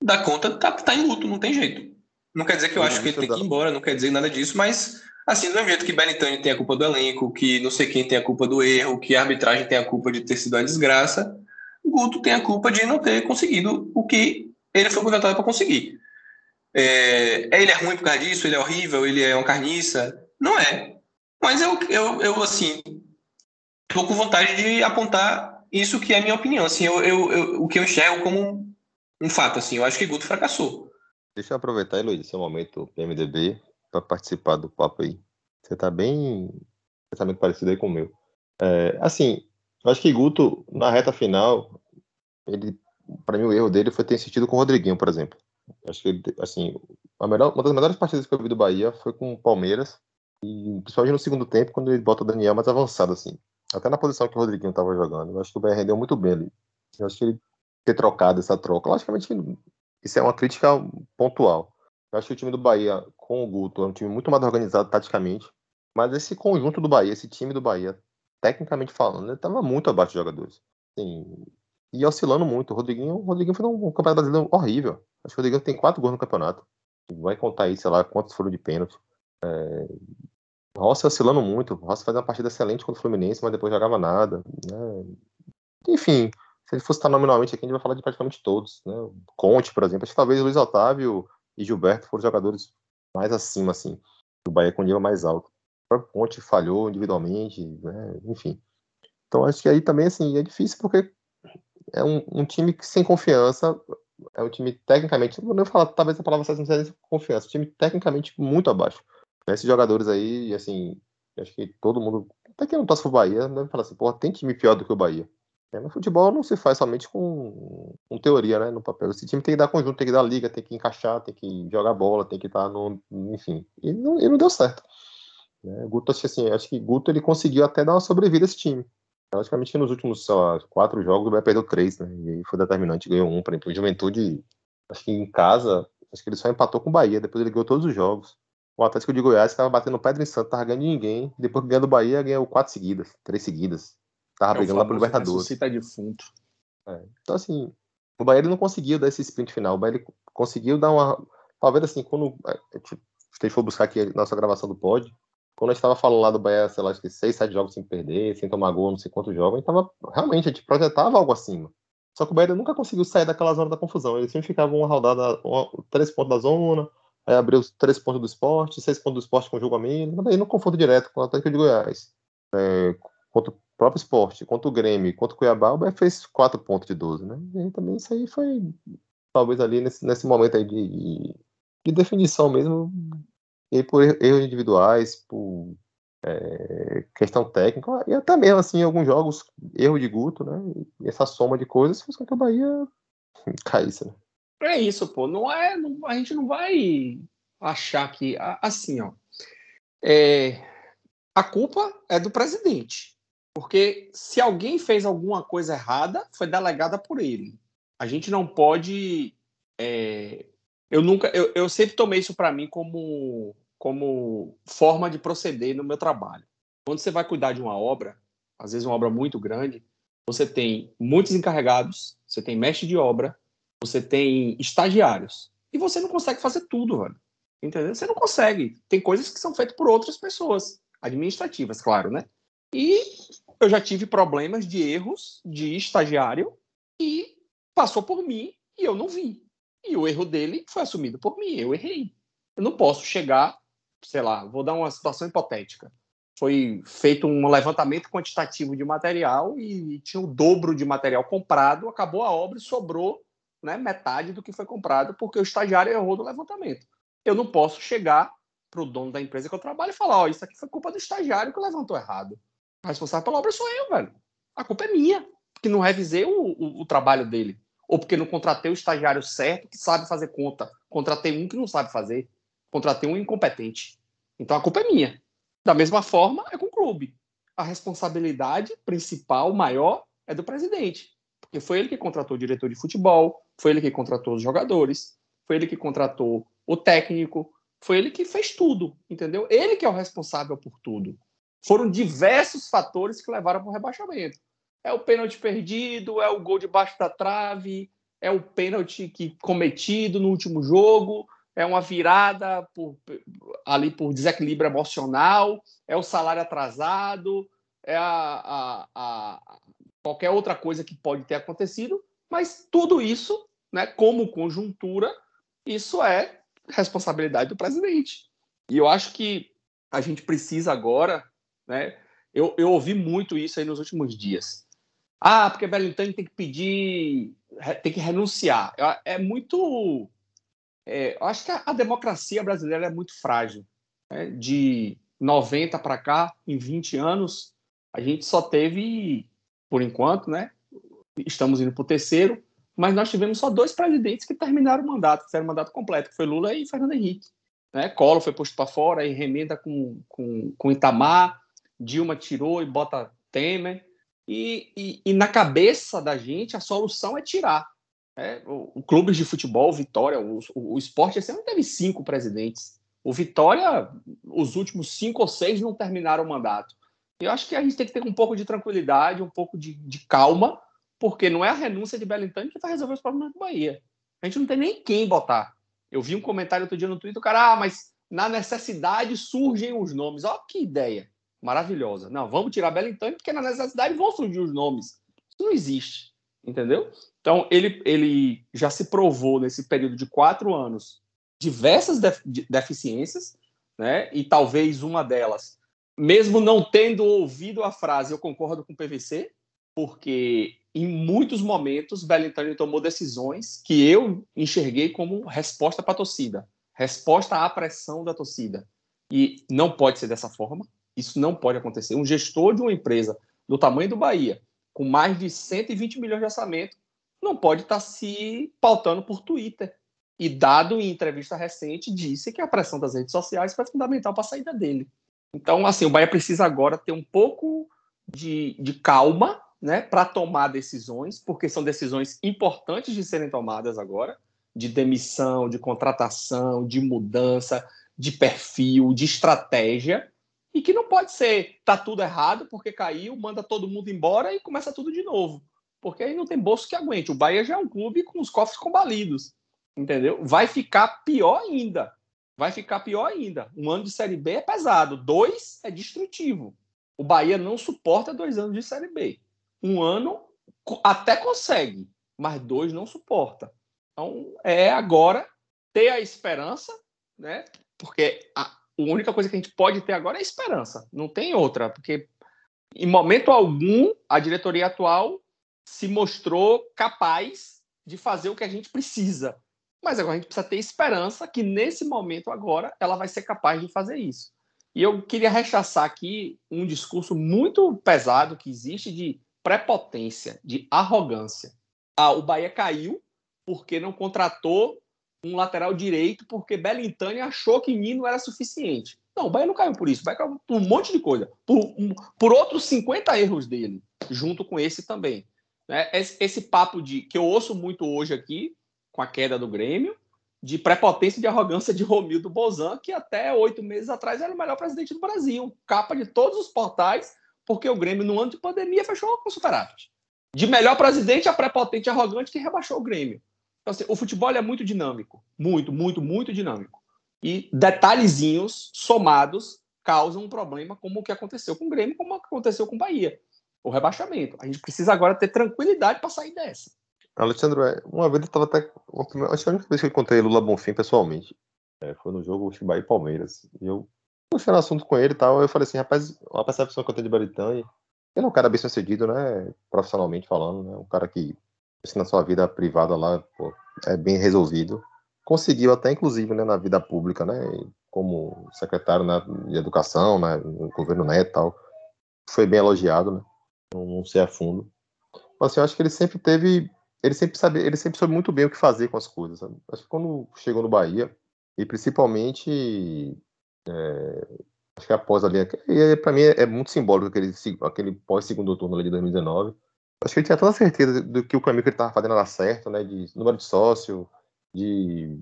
Speaker 5: dá conta, tá, tá em luto, não tem jeito. Não quer dizer que eu acho que ele tem que ir embora, não quer dizer nada disso, mas assim, do mesmo jeito que Benitani tem a culpa do elenco, que não sei quem tem a culpa do erro, que a arbitragem tem a culpa de ter sido uma desgraça, o Guto tem a culpa de não ter conseguido o que ele foi contratado para conseguir. É, ele é ruim por causa disso, ele é horrível, ele é uma carniça. Não é. Mas eu, eu, eu assim, tô com vontade de apontar isso que é a minha opinião. Assim, eu, eu, eu o que eu enxergo como um, um, fato. Assim, eu acho que Guto fracassou.
Speaker 3: Deixa eu aproveitar, Luiz, esse momento PMDB para participar do papo aí. Você tá bem pensamento parecido aí com o meu. É, assim, eu acho que Guto, na reta final, ele, para mim, o erro dele foi ter insistido com o Rodriguinho, por exemplo. Acho que, assim, a melhor, uma das melhores partidas que eu vi do Bahia foi com o Palmeiras, e principalmente no segundo tempo, quando ele bota o Daniel mais avançado, assim. Até na posição que o Rodriguinho estava jogando. Eu acho que o Bahia rendeu muito bem ali. Eu acho que ele ter trocado essa troca. Logicamente, isso é uma crítica pontual. Eu acho que o time do Bahia, com o Guto, é um time muito mais organizado taticamente. Mas esse conjunto do Bahia, esse time do Bahia, tecnicamente falando, ele estava muito abaixo de jogadores. Assim, e oscilando muito. O Rodriguinho, o Rodriguinho foi um campeonato brasileiro horrível. Acho que o Rodriguinho tem quatro gols no campeonato. Vai contar aí, sei lá, quantos foram de pênalti. É... Rossi oscilando muito. Rossi faz uma partida excelente contra o Fluminense, mas depois jogava nada. Né? Enfim, se ele fosse estar nominalmente aqui, a gente vai falar de praticamente todos. Né? Conte, por exemplo. Acho que talvez Luiz Otávio e Gilberto foram jogadores mais acima, assim, do Bahia com nível mais alto. O próprio Conte falhou individualmente, né? enfim. Então acho que aí também, assim, é difícil porque é um, um time que sem confiança, é um time tecnicamente, não vou falar, talvez a palavra seja sem confiança, um time tecnicamente muito abaixo. Esses jogadores aí, assim, acho que todo mundo, até quem não torce pro Bahia, deve falar assim, pô, tem time pior do que o Bahia. É, no futebol não se faz somente com, com, teoria, né, no papel. Esse time tem que dar conjunto, tem que dar liga, tem que encaixar, tem que jogar bola, tem que estar no, enfim. E não, e não deu certo. Né? Guto, acho que assim, acho que Guto ele conseguiu até dar uma sobrevida a esse time. Praticamente nos últimos lá, quatro jogos, o Bahia perdeu três, né? E foi determinante, ganhou um. Por exemplo, o Juventude, acho que em casa, acho que ele só empatou com o Bahia, depois ele ganhou todos os jogos. O Atlético de Goiás estava batendo pedra em Santo, tava ganhando ninguém. Depois que ganhou do Bahia, ganhou quatro seguidas, três seguidas. Tava é brigando lá pro Libertadores.
Speaker 6: Ressuscita defunto.
Speaker 3: É. Então, assim, o Bahia ele não conseguiu dar esse sprint final. O Bahia ele conseguiu dar uma. Talvez assim, quando. É, tipo, se a gente for buscar aqui a nossa gravação do pod, quando a gente estava falando lá do Bahia, sei lá, acho que seis, sete jogos sem perder, sem tomar gol, não sei quantos jogos, a gente tava, realmente, a gente projetava algo acima. Só que o Bahia nunca conseguiu sair daquela zona da confusão. Ele sempre ficava uma rodada, uma, três pontos da zona, aí abriu os três pontos do esporte, seis pontos do esporte com jogo a menos, mas aí no confronto direto com o Atlético de Goiás. É, contra o próprio esporte, contra o Grêmio, contra o Cuiabá, o Bahia fez quatro pontos de 12, né? E aí também isso aí foi, talvez ali nesse, nesse momento aí de, de definição mesmo, e por erros individuais, por é, questão técnica, e até mesmo assim, alguns jogos, erro de Guto, né? E essa soma de coisas fez com que o Bahia caísse, né?
Speaker 2: É isso, pô. Não é, não, a gente não vai achar que assim, ó. É, a culpa é do presidente, porque se alguém fez alguma coisa errada, foi delegada por ele. A gente não pode é, eu nunca, eu, eu sempre tomei isso para mim como, como forma de proceder no meu trabalho. Quando você vai cuidar de uma obra, às vezes uma obra muito grande, você tem muitos encarregados, você tem mestre de obra, você tem estagiários. E você não consegue fazer tudo, velho. Entendeu? Você não consegue. Tem coisas que são feitas por outras pessoas, administrativas, claro, né? E eu já tive problemas de erros de estagiário e passou por mim e eu não vi. E o erro dele foi assumido por mim. Eu errei. Eu não posso chegar, sei lá, vou dar uma situação hipotética. Foi feito um levantamento quantitativo de material e tinha o dobro de material comprado, acabou a obra e sobrou né, metade do que foi comprado porque o estagiário errou no levantamento. Eu não posso chegar para o dono da empresa que eu trabalho e falar: Ó, oh, isso aqui foi culpa do estagiário que levantou errado. A responsável pela obra sou eu, velho. A culpa é minha, que não revisei o, o, o trabalho dele ou porque não contratei o estagiário certo que sabe fazer conta. Contratei um que não sabe fazer. Contratei um incompetente. Então a culpa é minha. Da mesma forma, é com o clube. A responsabilidade principal, maior, é do presidente. Porque foi ele que contratou o diretor de futebol, foi ele que contratou os jogadores, foi ele que contratou o técnico, foi ele que fez tudo, entendeu? Ele que é o responsável por tudo. Foram diversos fatores que levaram para o rebaixamento. É o pênalti perdido, é o gol debaixo da trave, é o pênalti que cometido no último jogo, é uma virada por, ali por desequilíbrio emocional, é o salário atrasado, é a, a, a, qualquer outra coisa que pode ter acontecido, mas tudo isso, né, como conjuntura, isso é responsabilidade do presidente. E eu acho que a gente precisa agora, né? Eu, eu ouvi muito isso aí nos últimos dias. Ah, porque Belintani tem que pedir, tem que renunciar. É muito. É, eu acho que a, democracia brasileira é muito frágil. Né? De 90 para cá, em 20 anos, a gente só teve, por enquanto, né? Estamos indo para o terceiro, mas nós tivemos só dois presidentes que terminaram o mandato, fizeram o mandato completo, que foi Lula e Fernando Henrique. Né? Foi posto para fora, aí remenda com, com, com Itamar, Dilma tirou e bota Temer. E, e, e, na cabeça da gente, a solução é tirar. Né? O, o clubes de futebol, Vitória, o, o, o esporte esse ano teve cinco presidentes. O Vitória, os últimos cinco ou seis não terminaram o mandato. Eu acho que a gente tem que ter um pouco de tranquilidade, um pouco de, de calma, porque não é a renúncia de Belintani que vai resolver os problemas do Bahia. A gente não tem nem quem botar. Eu vi um comentário outro dia no Twitter, o cara, ah, mas na necessidade surgem os nomes. Ó, que ideia maravilhosa. Não, vamos tirar Belintani, porque na necessidade vão surgir os nomes. Isso não existe, entendeu? Então, ele, ele já se provou nesse período de quatro anos diversas def deficiências, né? E talvez uma delas, mesmo não tendo ouvido a frase, eu concordo com o PVC, porque em muitos momentos Belintani tomou decisões que eu enxerguei como resposta para a torcida, resposta à pressão da torcida. E não pode ser dessa forma. Isso não pode acontecer. Um gestor de uma empresa do tamanho do Bahia, com mais de 120 milhões de orçamento, não pode estar se pautando por Twitter. E, dado em entrevista recente, disse que a pressão das redes sociais foi fundamental para a saída dele. Então, assim, o Bahia precisa agora ter um pouco de, de calma né, para tomar decisões, porque são decisões importantes de serem tomadas agora, de demissão, de contratação, de mudança, de perfil, de estratégia, e que não pode ser tá tudo errado porque caiu, manda todo mundo embora e começa tudo de novo, porque aí não tem bolso que aguente. O Bahia já é um clube com os cofres combalidos, entendeu? Vai ficar pior ainda. Vai ficar pior ainda. Um ano de Série B é pesado, dois é destrutivo. O Bahia não suporta dois anos de Série B um ano até consegue, mas dois não suporta. Então é agora ter a esperança, né? Porque a, a única coisa que a gente pode ter agora é esperança, não tem outra, porque em momento algum a diretoria atual se mostrou capaz de fazer o que a gente precisa. Mas agora a gente precisa ter esperança que nesse momento agora ela vai ser capaz de fazer isso. E eu queria rechaçar aqui um discurso muito pesado que existe de prepotência, de arrogância. Ah, o Bahia caiu porque não contratou um lateral direito porque Belintani achou que Nino era suficiente. Não, o Bahia não caiu por isso, o Bahia caiu por um monte de coisa, por, um, por outros 50 erros dele, junto com esse também. Né? Esse, esse, papo de que eu ouço muito hoje aqui, com a queda do Grêmio, de prepotência e de arrogância de Romildo Bozan, que até oito meses atrás era o melhor presidente do Brasil, capa de todos os portais, porque o Grêmio, no ano de pandemia, fechou com superávit. De melhor presidente a prepotente e arrogante que rebaixou o Grêmio. Então, assim, o futebol é muito dinâmico. Muito, muito, muito dinâmico. E detalhezinhos somados causam um problema como o que aconteceu com o Grêmio, como aconteceu com o Bahia. O rebaixamento. A gente precisa agora ter tranquilidade para sair dessa.
Speaker 3: Alexandre, é, uma vez eu estava até. Acho que a única vez que eu encontrei Lula Bonfim pessoalmente é, foi no jogo Bahia e Palmeiras. E eu puxando assunto com ele e tal, eu falei assim, rapaz, a percepção que eu tenho de Baritani, ele é um cara bem sucedido, né, profissionalmente falando, né, um cara que, assim, na sua vida privada lá, pô, é bem resolvido. Conseguiu até, inclusive, né, na vida pública, né, como secretário né, de educação, né, no governo Neto e tal, foi bem elogiado, né, não, não sei a fundo. Mas, assim, eu acho que ele sempre teve, ele sempre sabe, ele sempre soube muito bem o que fazer com as coisas, sabe? Acho que quando chegou no Bahia, e principalmente é, acho que após ali. E para mim é, muito simbólico aquele, aquele pós-segundo turno ali de 2019. Acho que ele tinha toda a certeza do que o caminho que ele estava fazendo era certo, né? De número de sócio, de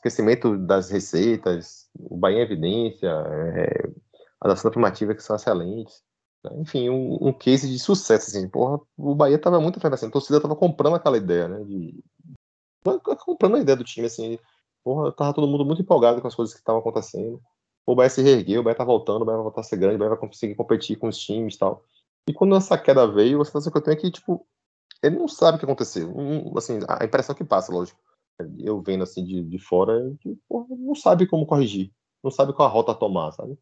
Speaker 3: crescimento das receitas, o Bahia em Evidência, é, as ações afirmativas que são excelentes. Né, enfim, um, um, case de sucesso, assim, porra, o Bahia estava muito frente assim, a torcida estava comprando aquela ideia, né, de, comprando a ideia do time, assim. Porra, tava todo mundo muito empolgado com as coisas que estavam acontecendo. O Bahia se reergueu, o Bahia tá voltando, o Bahia vai voltar a ser grande, o Bahia vai conseguir competir com os times e tal. E quando essa queda veio, a sensação que eu tenho é que, tipo, ele não sabe o que aconteceu. Assim, a impressão que passa, lógico. Eu vendo assim de, de fora, que, porra, não sabe como corrigir. Não sabe qual a rota tomar, sabe?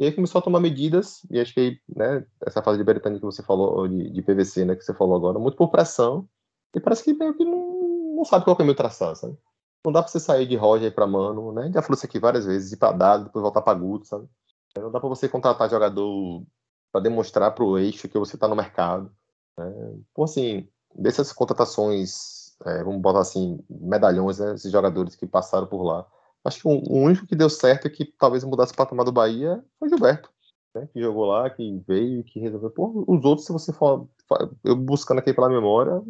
Speaker 3: E aí começou a tomar medidas, e acho que né, essa fase de Beretani que você falou, de, de, PVC, né, que você falou agora, muito por pressão, e parece que meio que não, não sabe qual é o caminho traçar, sabe? Não dá pra você sair de Roger para Mano, né? Já falou isso aqui várias vezes, ir pra Dado, depois voltar pra Guto, sabe? Não dá pra você contratar jogador para demonstrar pro eixo que você tá no mercado. Né? Então, assim, dessas contratações, é, vamos botar assim, medalhões, né? Esses jogadores que passaram por lá. Acho que o, o único que deu certo e que talvez mudasse o patamar do Bahia foi o Gilberto. Né, que jogou lá, que veio, que resolveu. Pô, os outros, se você for. Eu buscando aqui pela memória,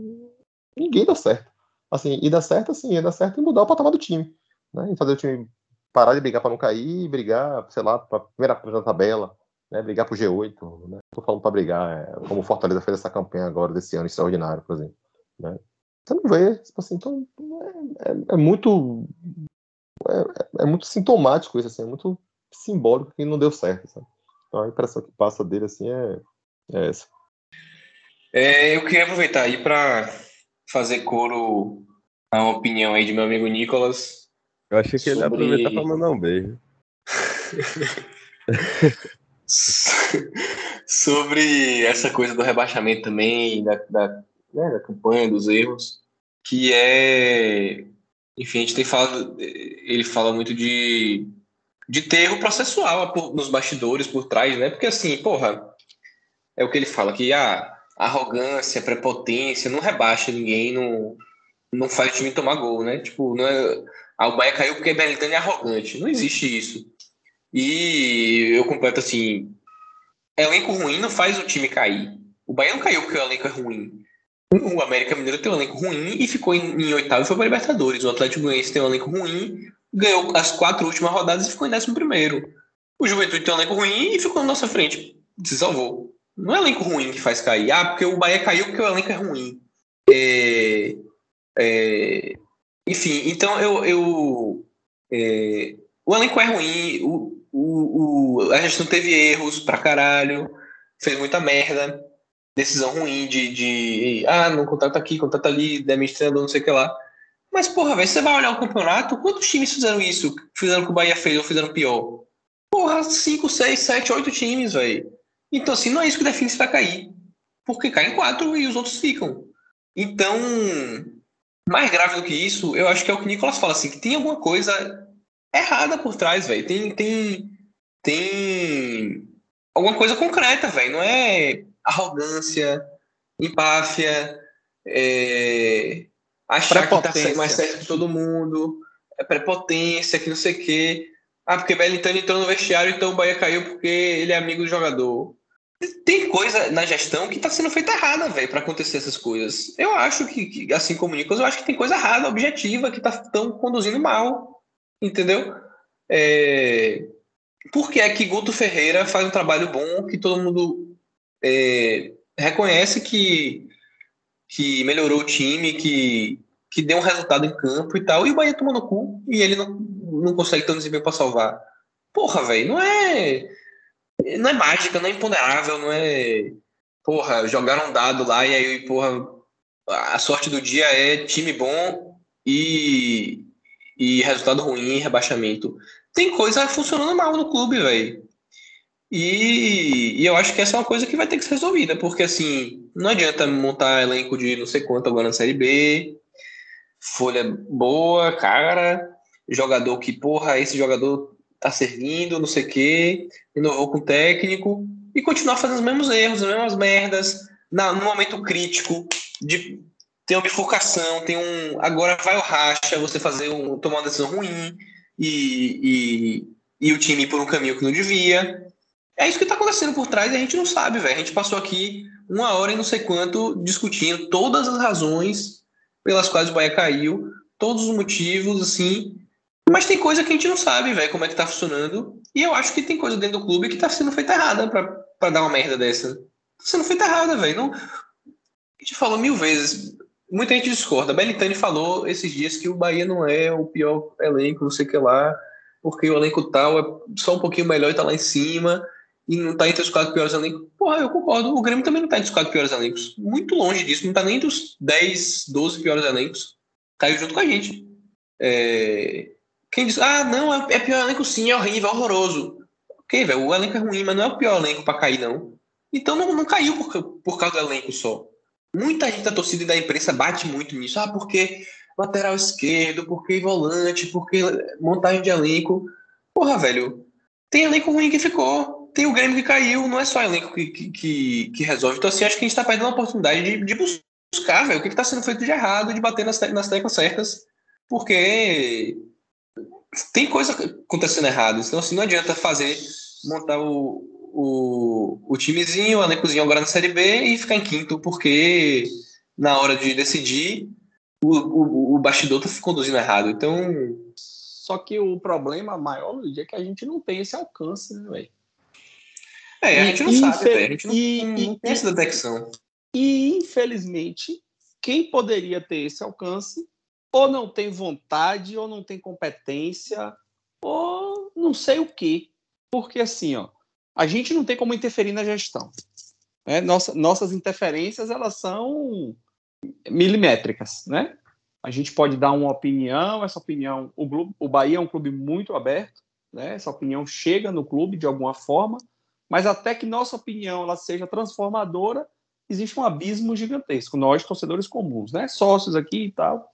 Speaker 3: ninguém deu certo. Assim, e dá certo, assim, e dá certo em mudar o patamar do time. Né? E fazer o time parar de brigar para não cair, brigar, sei lá, para primeira tabela, né? brigar pro G8. Né? Tô falando para brigar, é, como o Fortaleza fez essa campanha agora desse ano extraordinário, por exemplo. Né? Você não vê, tipo assim, então é, é, é muito é, é, muito sintomático isso, assim, é muito simbólico que não deu certo. Sabe? Então a impressão que passa dele assim é, é essa.
Speaker 5: É, eu queria aproveitar aí para fazer coro a uma opinião aí de meu amigo Nicolas.
Speaker 4: Eu achei que sobre... ele ia aproveitar para mandar um beijo.
Speaker 5: sobre essa coisa do rebaixamento também, da, da, né, da campanha, dos erros, que é. Enfim, a gente tem falado. Ele fala muito de, de ter erro processual nos bastidores, por trás, né? Porque assim, porra, é o que ele fala, que ah, arrogância, prepotência, não rebaixa ninguém, não, não faz o time tomar gol, né? Tipo, não é. O Bahia caiu porque Belintani é arrogante. Não existe isso. E eu completo assim: elenco ruim não faz o time cair. O Bahia não caiu porque o elenco é ruim. O América Mineiro tem um elenco ruim e ficou em, em oitavo e foi para Libertadores. O Atlético Goianiense tem um elenco ruim, ganhou as quatro últimas rodadas e ficou em décimo primeiro. O Juventude tem um elenco ruim e ficou na nossa frente. Se salvou. Não é elenco ruim que faz cair. Ah, porque o Bahia caiu porque o elenco é ruim. É, é, enfim, então eu. eu é, o elenco é ruim, o, o, o, a gente não teve erros pra caralho, fez muita merda, decisão ruim de, de ah, não contrata aqui, contrata ali, demite treinador, não sei o que lá. Mas, porra, velho, você vai olhar o campeonato, quantos times fizeram isso? Fizeram que o Bahia fez ou fizeram pior? Porra, 5, 6, 7, 8 times, velho. Então, assim, não é isso que define se vai cair. Porque caem quatro e os outros ficam. Então, mais grave do que isso, eu acho que é o que o Nicolas fala, assim, que tem alguma coisa errada por trás, velho. Tem, tem, tem alguma coisa concreta, velho. Não é arrogância, empáfia, é... achar que tá mais certo que todo mundo, é prepotência, que não sei o quê. Ah, porque Belintani entrou no vestiário, então o Bahia caiu porque ele é amigo do jogador. Tem coisa na gestão que está sendo feita errada, velho, para acontecer essas coisas. Eu acho que, que, assim como o Nicolas, eu acho que tem coisa errada, objetiva, que estão conduzindo mal. Entendeu? É... Por que é que Guto Ferreira faz um trabalho bom que todo mundo é, reconhece que, que melhorou o time, que, que deu um resultado em campo e tal, e o Bahia tomou no cu e ele não, não consegue ter um desempenho para salvar? Porra, velho, não é não é mágica, não é imponderável, não é. Porra, jogaram um dado lá e aí, porra, a sorte do dia é time bom e, e resultado ruim, rebaixamento. Tem coisa funcionando mal no clube, velho. E, e, eu acho que essa é uma coisa que vai ter que ser resolvida, porque assim, não adianta montar elenco de não sei quanto agora na Série B, folha boa, cara, jogador que, porra, esse jogador tá servindo, não sei o quê, inovou com o técnico e continuar fazendo os mesmos erros, as mesmas merdas, na, no momento crítico de ter uma bifurcação, tem um. Agora vai o racha, você fazer um, tomar uma decisão ruim e, e, e o time ir por um caminho que não devia. É isso que está acontecendo por trás e a gente não sabe, velho. A gente passou aqui uma hora e não sei quanto discutindo todas as razões pelas quais o Bahia caiu, todos os motivos, assim, mas tem coisa que a gente não sabe, velho, como é que tá funcionando. E eu acho que tem coisa dentro do clube que tá sendo feita errada pra dar uma merda dessa. Tá sendo feita errada, velho. Não... A gente falou mil vezes. Muita gente discorda. Belitani falou esses dias que o Bahia não é o pior elenco, não sei o que lá, porque o elenco tal é só um pouquinho melhor e tá lá em cima e não tá entre os quatro piores elencos. Porra, eu concordo. O Grêmio também não tá entre os quatro piores elencos. Muito longe disso. Não tá nem entre os 10, 12 piores elencos. Caiu junto com a gente. É... Quem diz, ah, não, é, é pior elenco sim, é horrível, é horroroso. Ok, velho, o elenco é ruim, mas não é o pior elenco pra cair, não. Então não, não caiu por, por causa do elenco só. Muita gente da torcida e da imprensa bate muito nisso. Ah, porque lateral esquerdo, porque volante, porque montagem de elenco. Porra, velho, tem elenco ruim que ficou. Tem o Grêmio que caiu, não é só elenco que, que, que resolve. Então, assim, acho que a gente tá perdendo a oportunidade de, de buscar, velho, o que, que tá sendo feito de errado, de bater nas, nas teclas certas. Porque tem coisa acontecendo errado. Então, assim, não adianta fazer, montar o, o, o timezinho, o elencozinho agora na Série B e ficar em quinto, porque na hora de decidir, o, o, o bastidor tá conduzindo errado. Então.
Speaker 2: Só que o problema maior, Luiz, é que a gente não tem esse alcance, né, velho?
Speaker 5: É, a gente não sabe, a gente não, e, não tem e, essa detecção.
Speaker 2: E, infelizmente, quem poderia ter esse alcance ou não tem vontade, ou não tem competência, ou não sei o quê. Porque assim, ó, a gente não tem como interferir na gestão. Né? Nossa, nossas interferências elas são milimétricas, né? A gente pode dar uma opinião, essa opinião, o, clube, o Bahia é um clube muito aberto, né? Essa opinião chega no clube de alguma forma, mas até que nossa opinião ela seja transformadora, existe um abismo gigantesco. Nós, torcedores comuns, né? Sócios aqui e tal.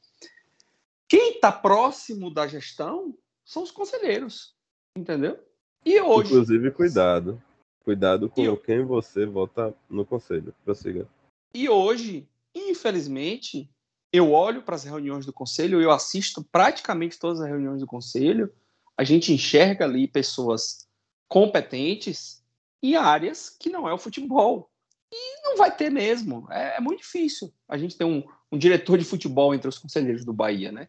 Speaker 2: Quem está próximo da gestão são os conselheiros, entendeu? E hoje.
Speaker 4: Inclusive, cuidado. Cuidado com eu... quem você vota no conselho. Prossiga.
Speaker 2: E hoje, infelizmente, eu olho para as reuniões do conselho, eu assisto praticamente todas as reuniões do conselho, a gente enxerga ali pessoas competentes em áreas que não é o futebol. E não vai ter mesmo. É, é muito difícil. A gente tem um, um, diretor de futebol entre os conselheiros do Bahia, né?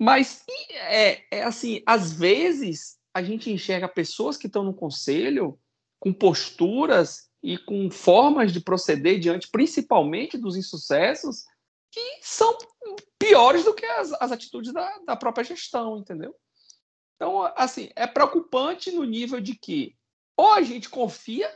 Speaker 2: Mas é, é assim, às vezes a gente enxerga pessoas que estão no conselho com posturas e com formas de proceder diante, principalmente dos insucessos, que são piores do que as, as atitudes da, da própria gestão, entendeu? Então, assim, é preocupante no nível de que ou a gente confia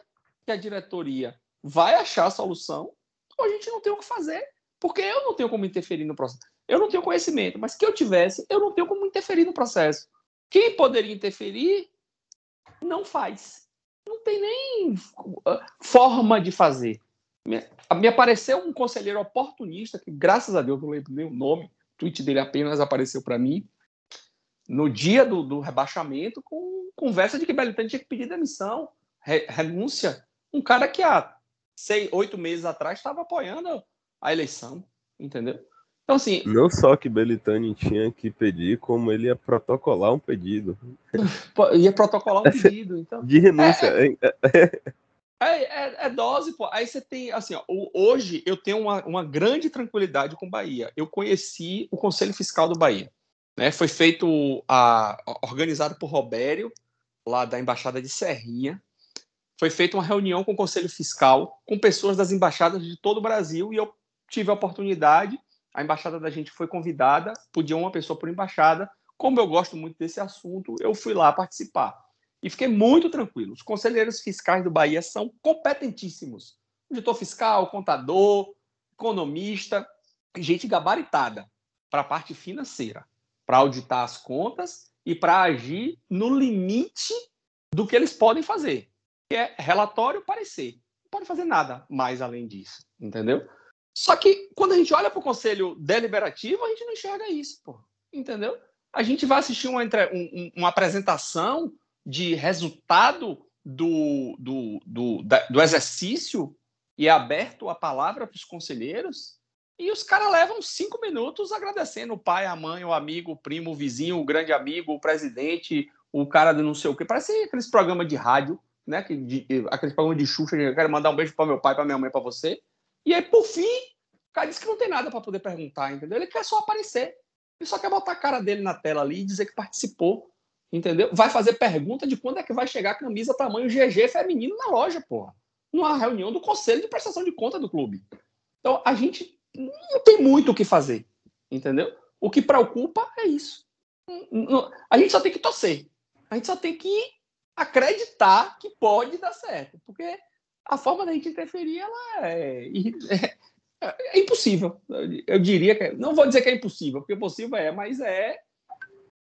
Speaker 2: que a diretoria vai achar a solução, ou a gente não tem o que fazer, porque eu não tenho como interferir no processo. Eu não tenho conhecimento, mas que eu tivesse, eu não tenho como interferir no processo. Quem poderia interferir não faz. Não tem nem uh, forma de fazer. Me, apareceu um conselheiro oportunista, que graças a Deus não lembro nem o nome, o tweet dele apenas apareceu para mim, no dia do, do, rebaixamento, com conversa de que Belitani tinha que pedir demissão, re, renúncia. Um cara que há seis, oito meses atrás estava apoiando a eleição, entendeu? Então, assim.
Speaker 4: Não só que Belitani tinha que pedir, como ele ia protocolar um pedido.
Speaker 2: Ia protocolar um pedido, então.
Speaker 4: De renúncia. É,
Speaker 2: é, é, é dose, pô. Aí você tem, assim, ó, hoje eu tenho uma, uma grande tranquilidade com Bahia. Eu conheci o Conselho Fiscal do Bahia. Né? Foi feito, a, organizado por Robério, lá da Embaixada de Serrinha. Foi feita uma reunião com o Conselho Fiscal, com pessoas das embaixadas de todo o Brasil, e eu tive a oportunidade a embaixada da gente foi convidada, podia uma pessoa por embaixada. Como eu gosto muito desse assunto, eu fui lá participar. E fiquei muito tranquilo. Os conselheiros fiscais do Bahia são competentíssimos. Auditor fiscal, contador, economista, gente gabaritada para a parte financeira, para auditar as contas e para agir no limite do que eles podem fazer, que é relatório parecer. Não pode fazer nada mais além disso, entendeu? Só que quando a gente olha para o conselho deliberativo, a gente não enxerga isso, pô. Entendeu? A gente vai assistir uma, um, uma apresentação de resultado do, do, do, da, do exercício e é aberto a palavra para os conselheiros, e os caras levam cinco minutos agradecendo o pai, a mãe, o amigo, o primo, o vizinho, o grande amigo, o presidente, o cara de não sei o quê. Parece aqueles programas de rádio, né? Aqueles programas de Xuxa, eu quero mandar um beijo para meu pai, para minha mãe, para você. E aí, por fim, o cara disse que não tem nada para poder perguntar, entendeu? Ele quer só aparecer. Ele só quer botar a cara dele na tela ali e dizer que participou, entendeu? Vai fazer pergunta de quando é que vai chegar a camisa tamanho GG feminino na loja, porra. Numa reunião do conselho de prestação de conta do clube. Então, a gente não tem muito o que fazer, entendeu? O que preocupa é isso. A gente só tem que torcer. A gente só tem que acreditar que pode dar certo, porque a forma da gente interferir ela é, é, é impossível. Eu diria que não vou dizer que é impossível, porque possível é, mas é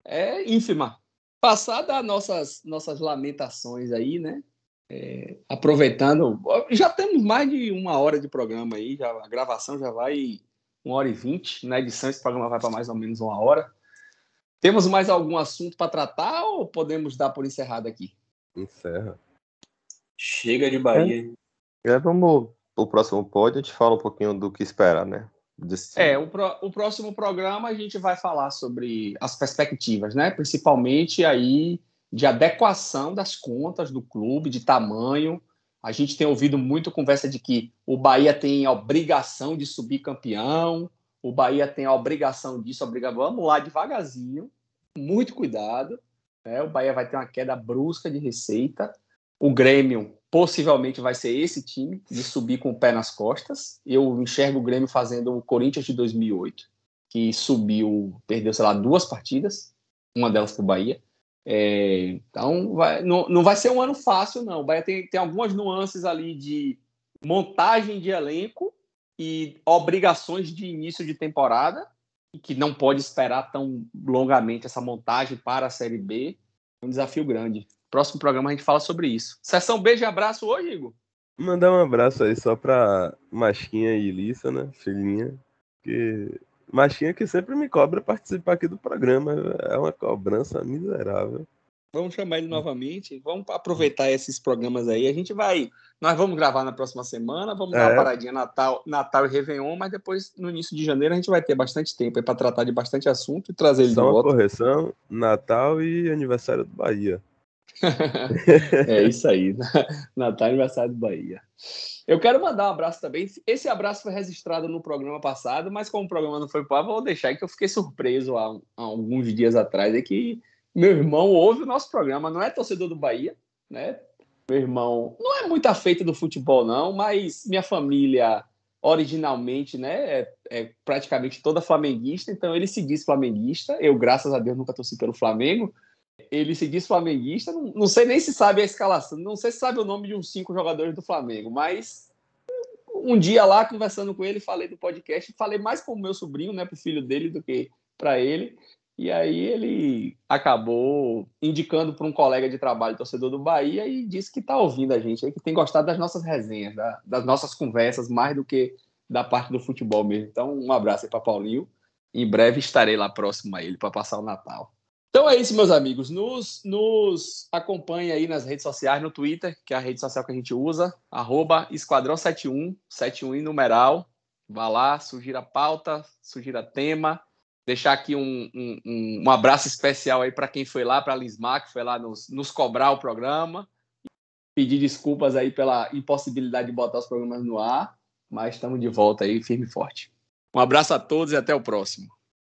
Speaker 2: é ínfima. Passar das nossas nossas lamentações aí, né? É, aproveitando, já temos mais de uma hora de programa aí, já, a gravação já vai uma hora e vinte, na edição esse programa vai para mais ou menos uma hora. Temos mais algum assunto para tratar ou podemos dar por encerrado aqui?
Speaker 4: Encerra.
Speaker 5: Chega de Bahia.
Speaker 3: É, é vamos o próximo pod, a gente fala um pouquinho do que esperar, né?
Speaker 2: Desse... É, o, pro, o próximo programa a gente vai falar sobre as perspectivas, né? Principalmente aí de adequação das contas do clube, de tamanho. A gente tem ouvido muito conversa de que o Bahia tem a obrigação de subir campeão, o Bahia tem a obrigação disso, obriga... vamos lá devagarzinho, muito cuidado. Né? O Bahia vai ter uma queda brusca de receita. O Grêmio possivelmente vai ser esse time de subir com o pé nas costas. Eu enxergo o Grêmio fazendo o Corinthians de 2008, que subiu, perdeu, sei lá, duas partidas, uma delas para o Bahia. É, então, vai, não, não vai ser um ano fácil, não. O Bahia tem, tem algumas nuances ali de montagem de elenco e obrigações de início de temporada, e que não pode esperar tão longamente essa montagem para a Série B. É um desafio grande. Próximo programa a gente fala sobre isso. Sessão beijo e abraço hoje, Igor?
Speaker 4: Mandar um abraço aí só pra Masquinha e Ilissa, né? Filhinha. Que Machinha que sempre me cobra participar aqui do programa. É uma cobrança miserável.
Speaker 2: Vamos chamar ele novamente. Vamos aproveitar esses programas aí. A gente vai. Nós vamos gravar na próxima semana. Vamos é. dar uma paradinha Natal, Natal e Réveillon, mas depois, no início de janeiro, a gente vai ter bastante tempo para tratar de bastante assunto e trazer ele
Speaker 4: Só
Speaker 2: de
Speaker 4: uma
Speaker 2: volta.
Speaker 4: correção: Natal e aniversário do Bahia.
Speaker 2: é isso aí. Natal e aniversário do Bahia. Eu quero mandar um abraço também. Esse abraço foi registrado no programa passado, mas como o programa não foi para vou deixar que eu fiquei surpreso há, há, alguns dias atrás. É que meu irmão ouve o nosso programa, não é torcedor do Bahia, né? Meu irmão não é muito afeito do futebol, não, mas minha família originalmente, né, é, é praticamente toda flamenguista, então ele se diz flamenguista. Eu, graças a Deus, nunca torci pelo Flamengo. Ele se diz flamenguista, não, não sei nem se sabe a escalação, não sei se sabe o nome de uns cinco jogadores do Flamengo, mas um dia lá, conversando com ele, falei do podcast, falei mais com o meu sobrinho, né, para o filho dele, do que para ele. E aí ele acabou indicando para um colega de trabalho, torcedor do Bahia, e disse que está ouvindo a gente, que tem gostado das nossas resenhas, da, das nossas conversas, mais do que da parte do futebol mesmo. Então, um abraço aí para Paulinho. Em breve estarei lá próximo a ele para passar o Natal. Então é isso, meus amigos. Nos, nos acompanhe aí nas redes sociais, no Twitter, que é a rede social que a gente usa, arroba Esquadrão71, 71 em numeral. Vá lá, sugira pauta, sugira tema. Deixar aqui um, um, um abraço especial aí para quem foi lá, para a Lismar, que foi lá nos, nos cobrar o programa. Pedir desculpas aí pela impossibilidade de botar os programas no ar, mas estamos de volta aí, firme e forte. Um abraço a todos e até o próximo.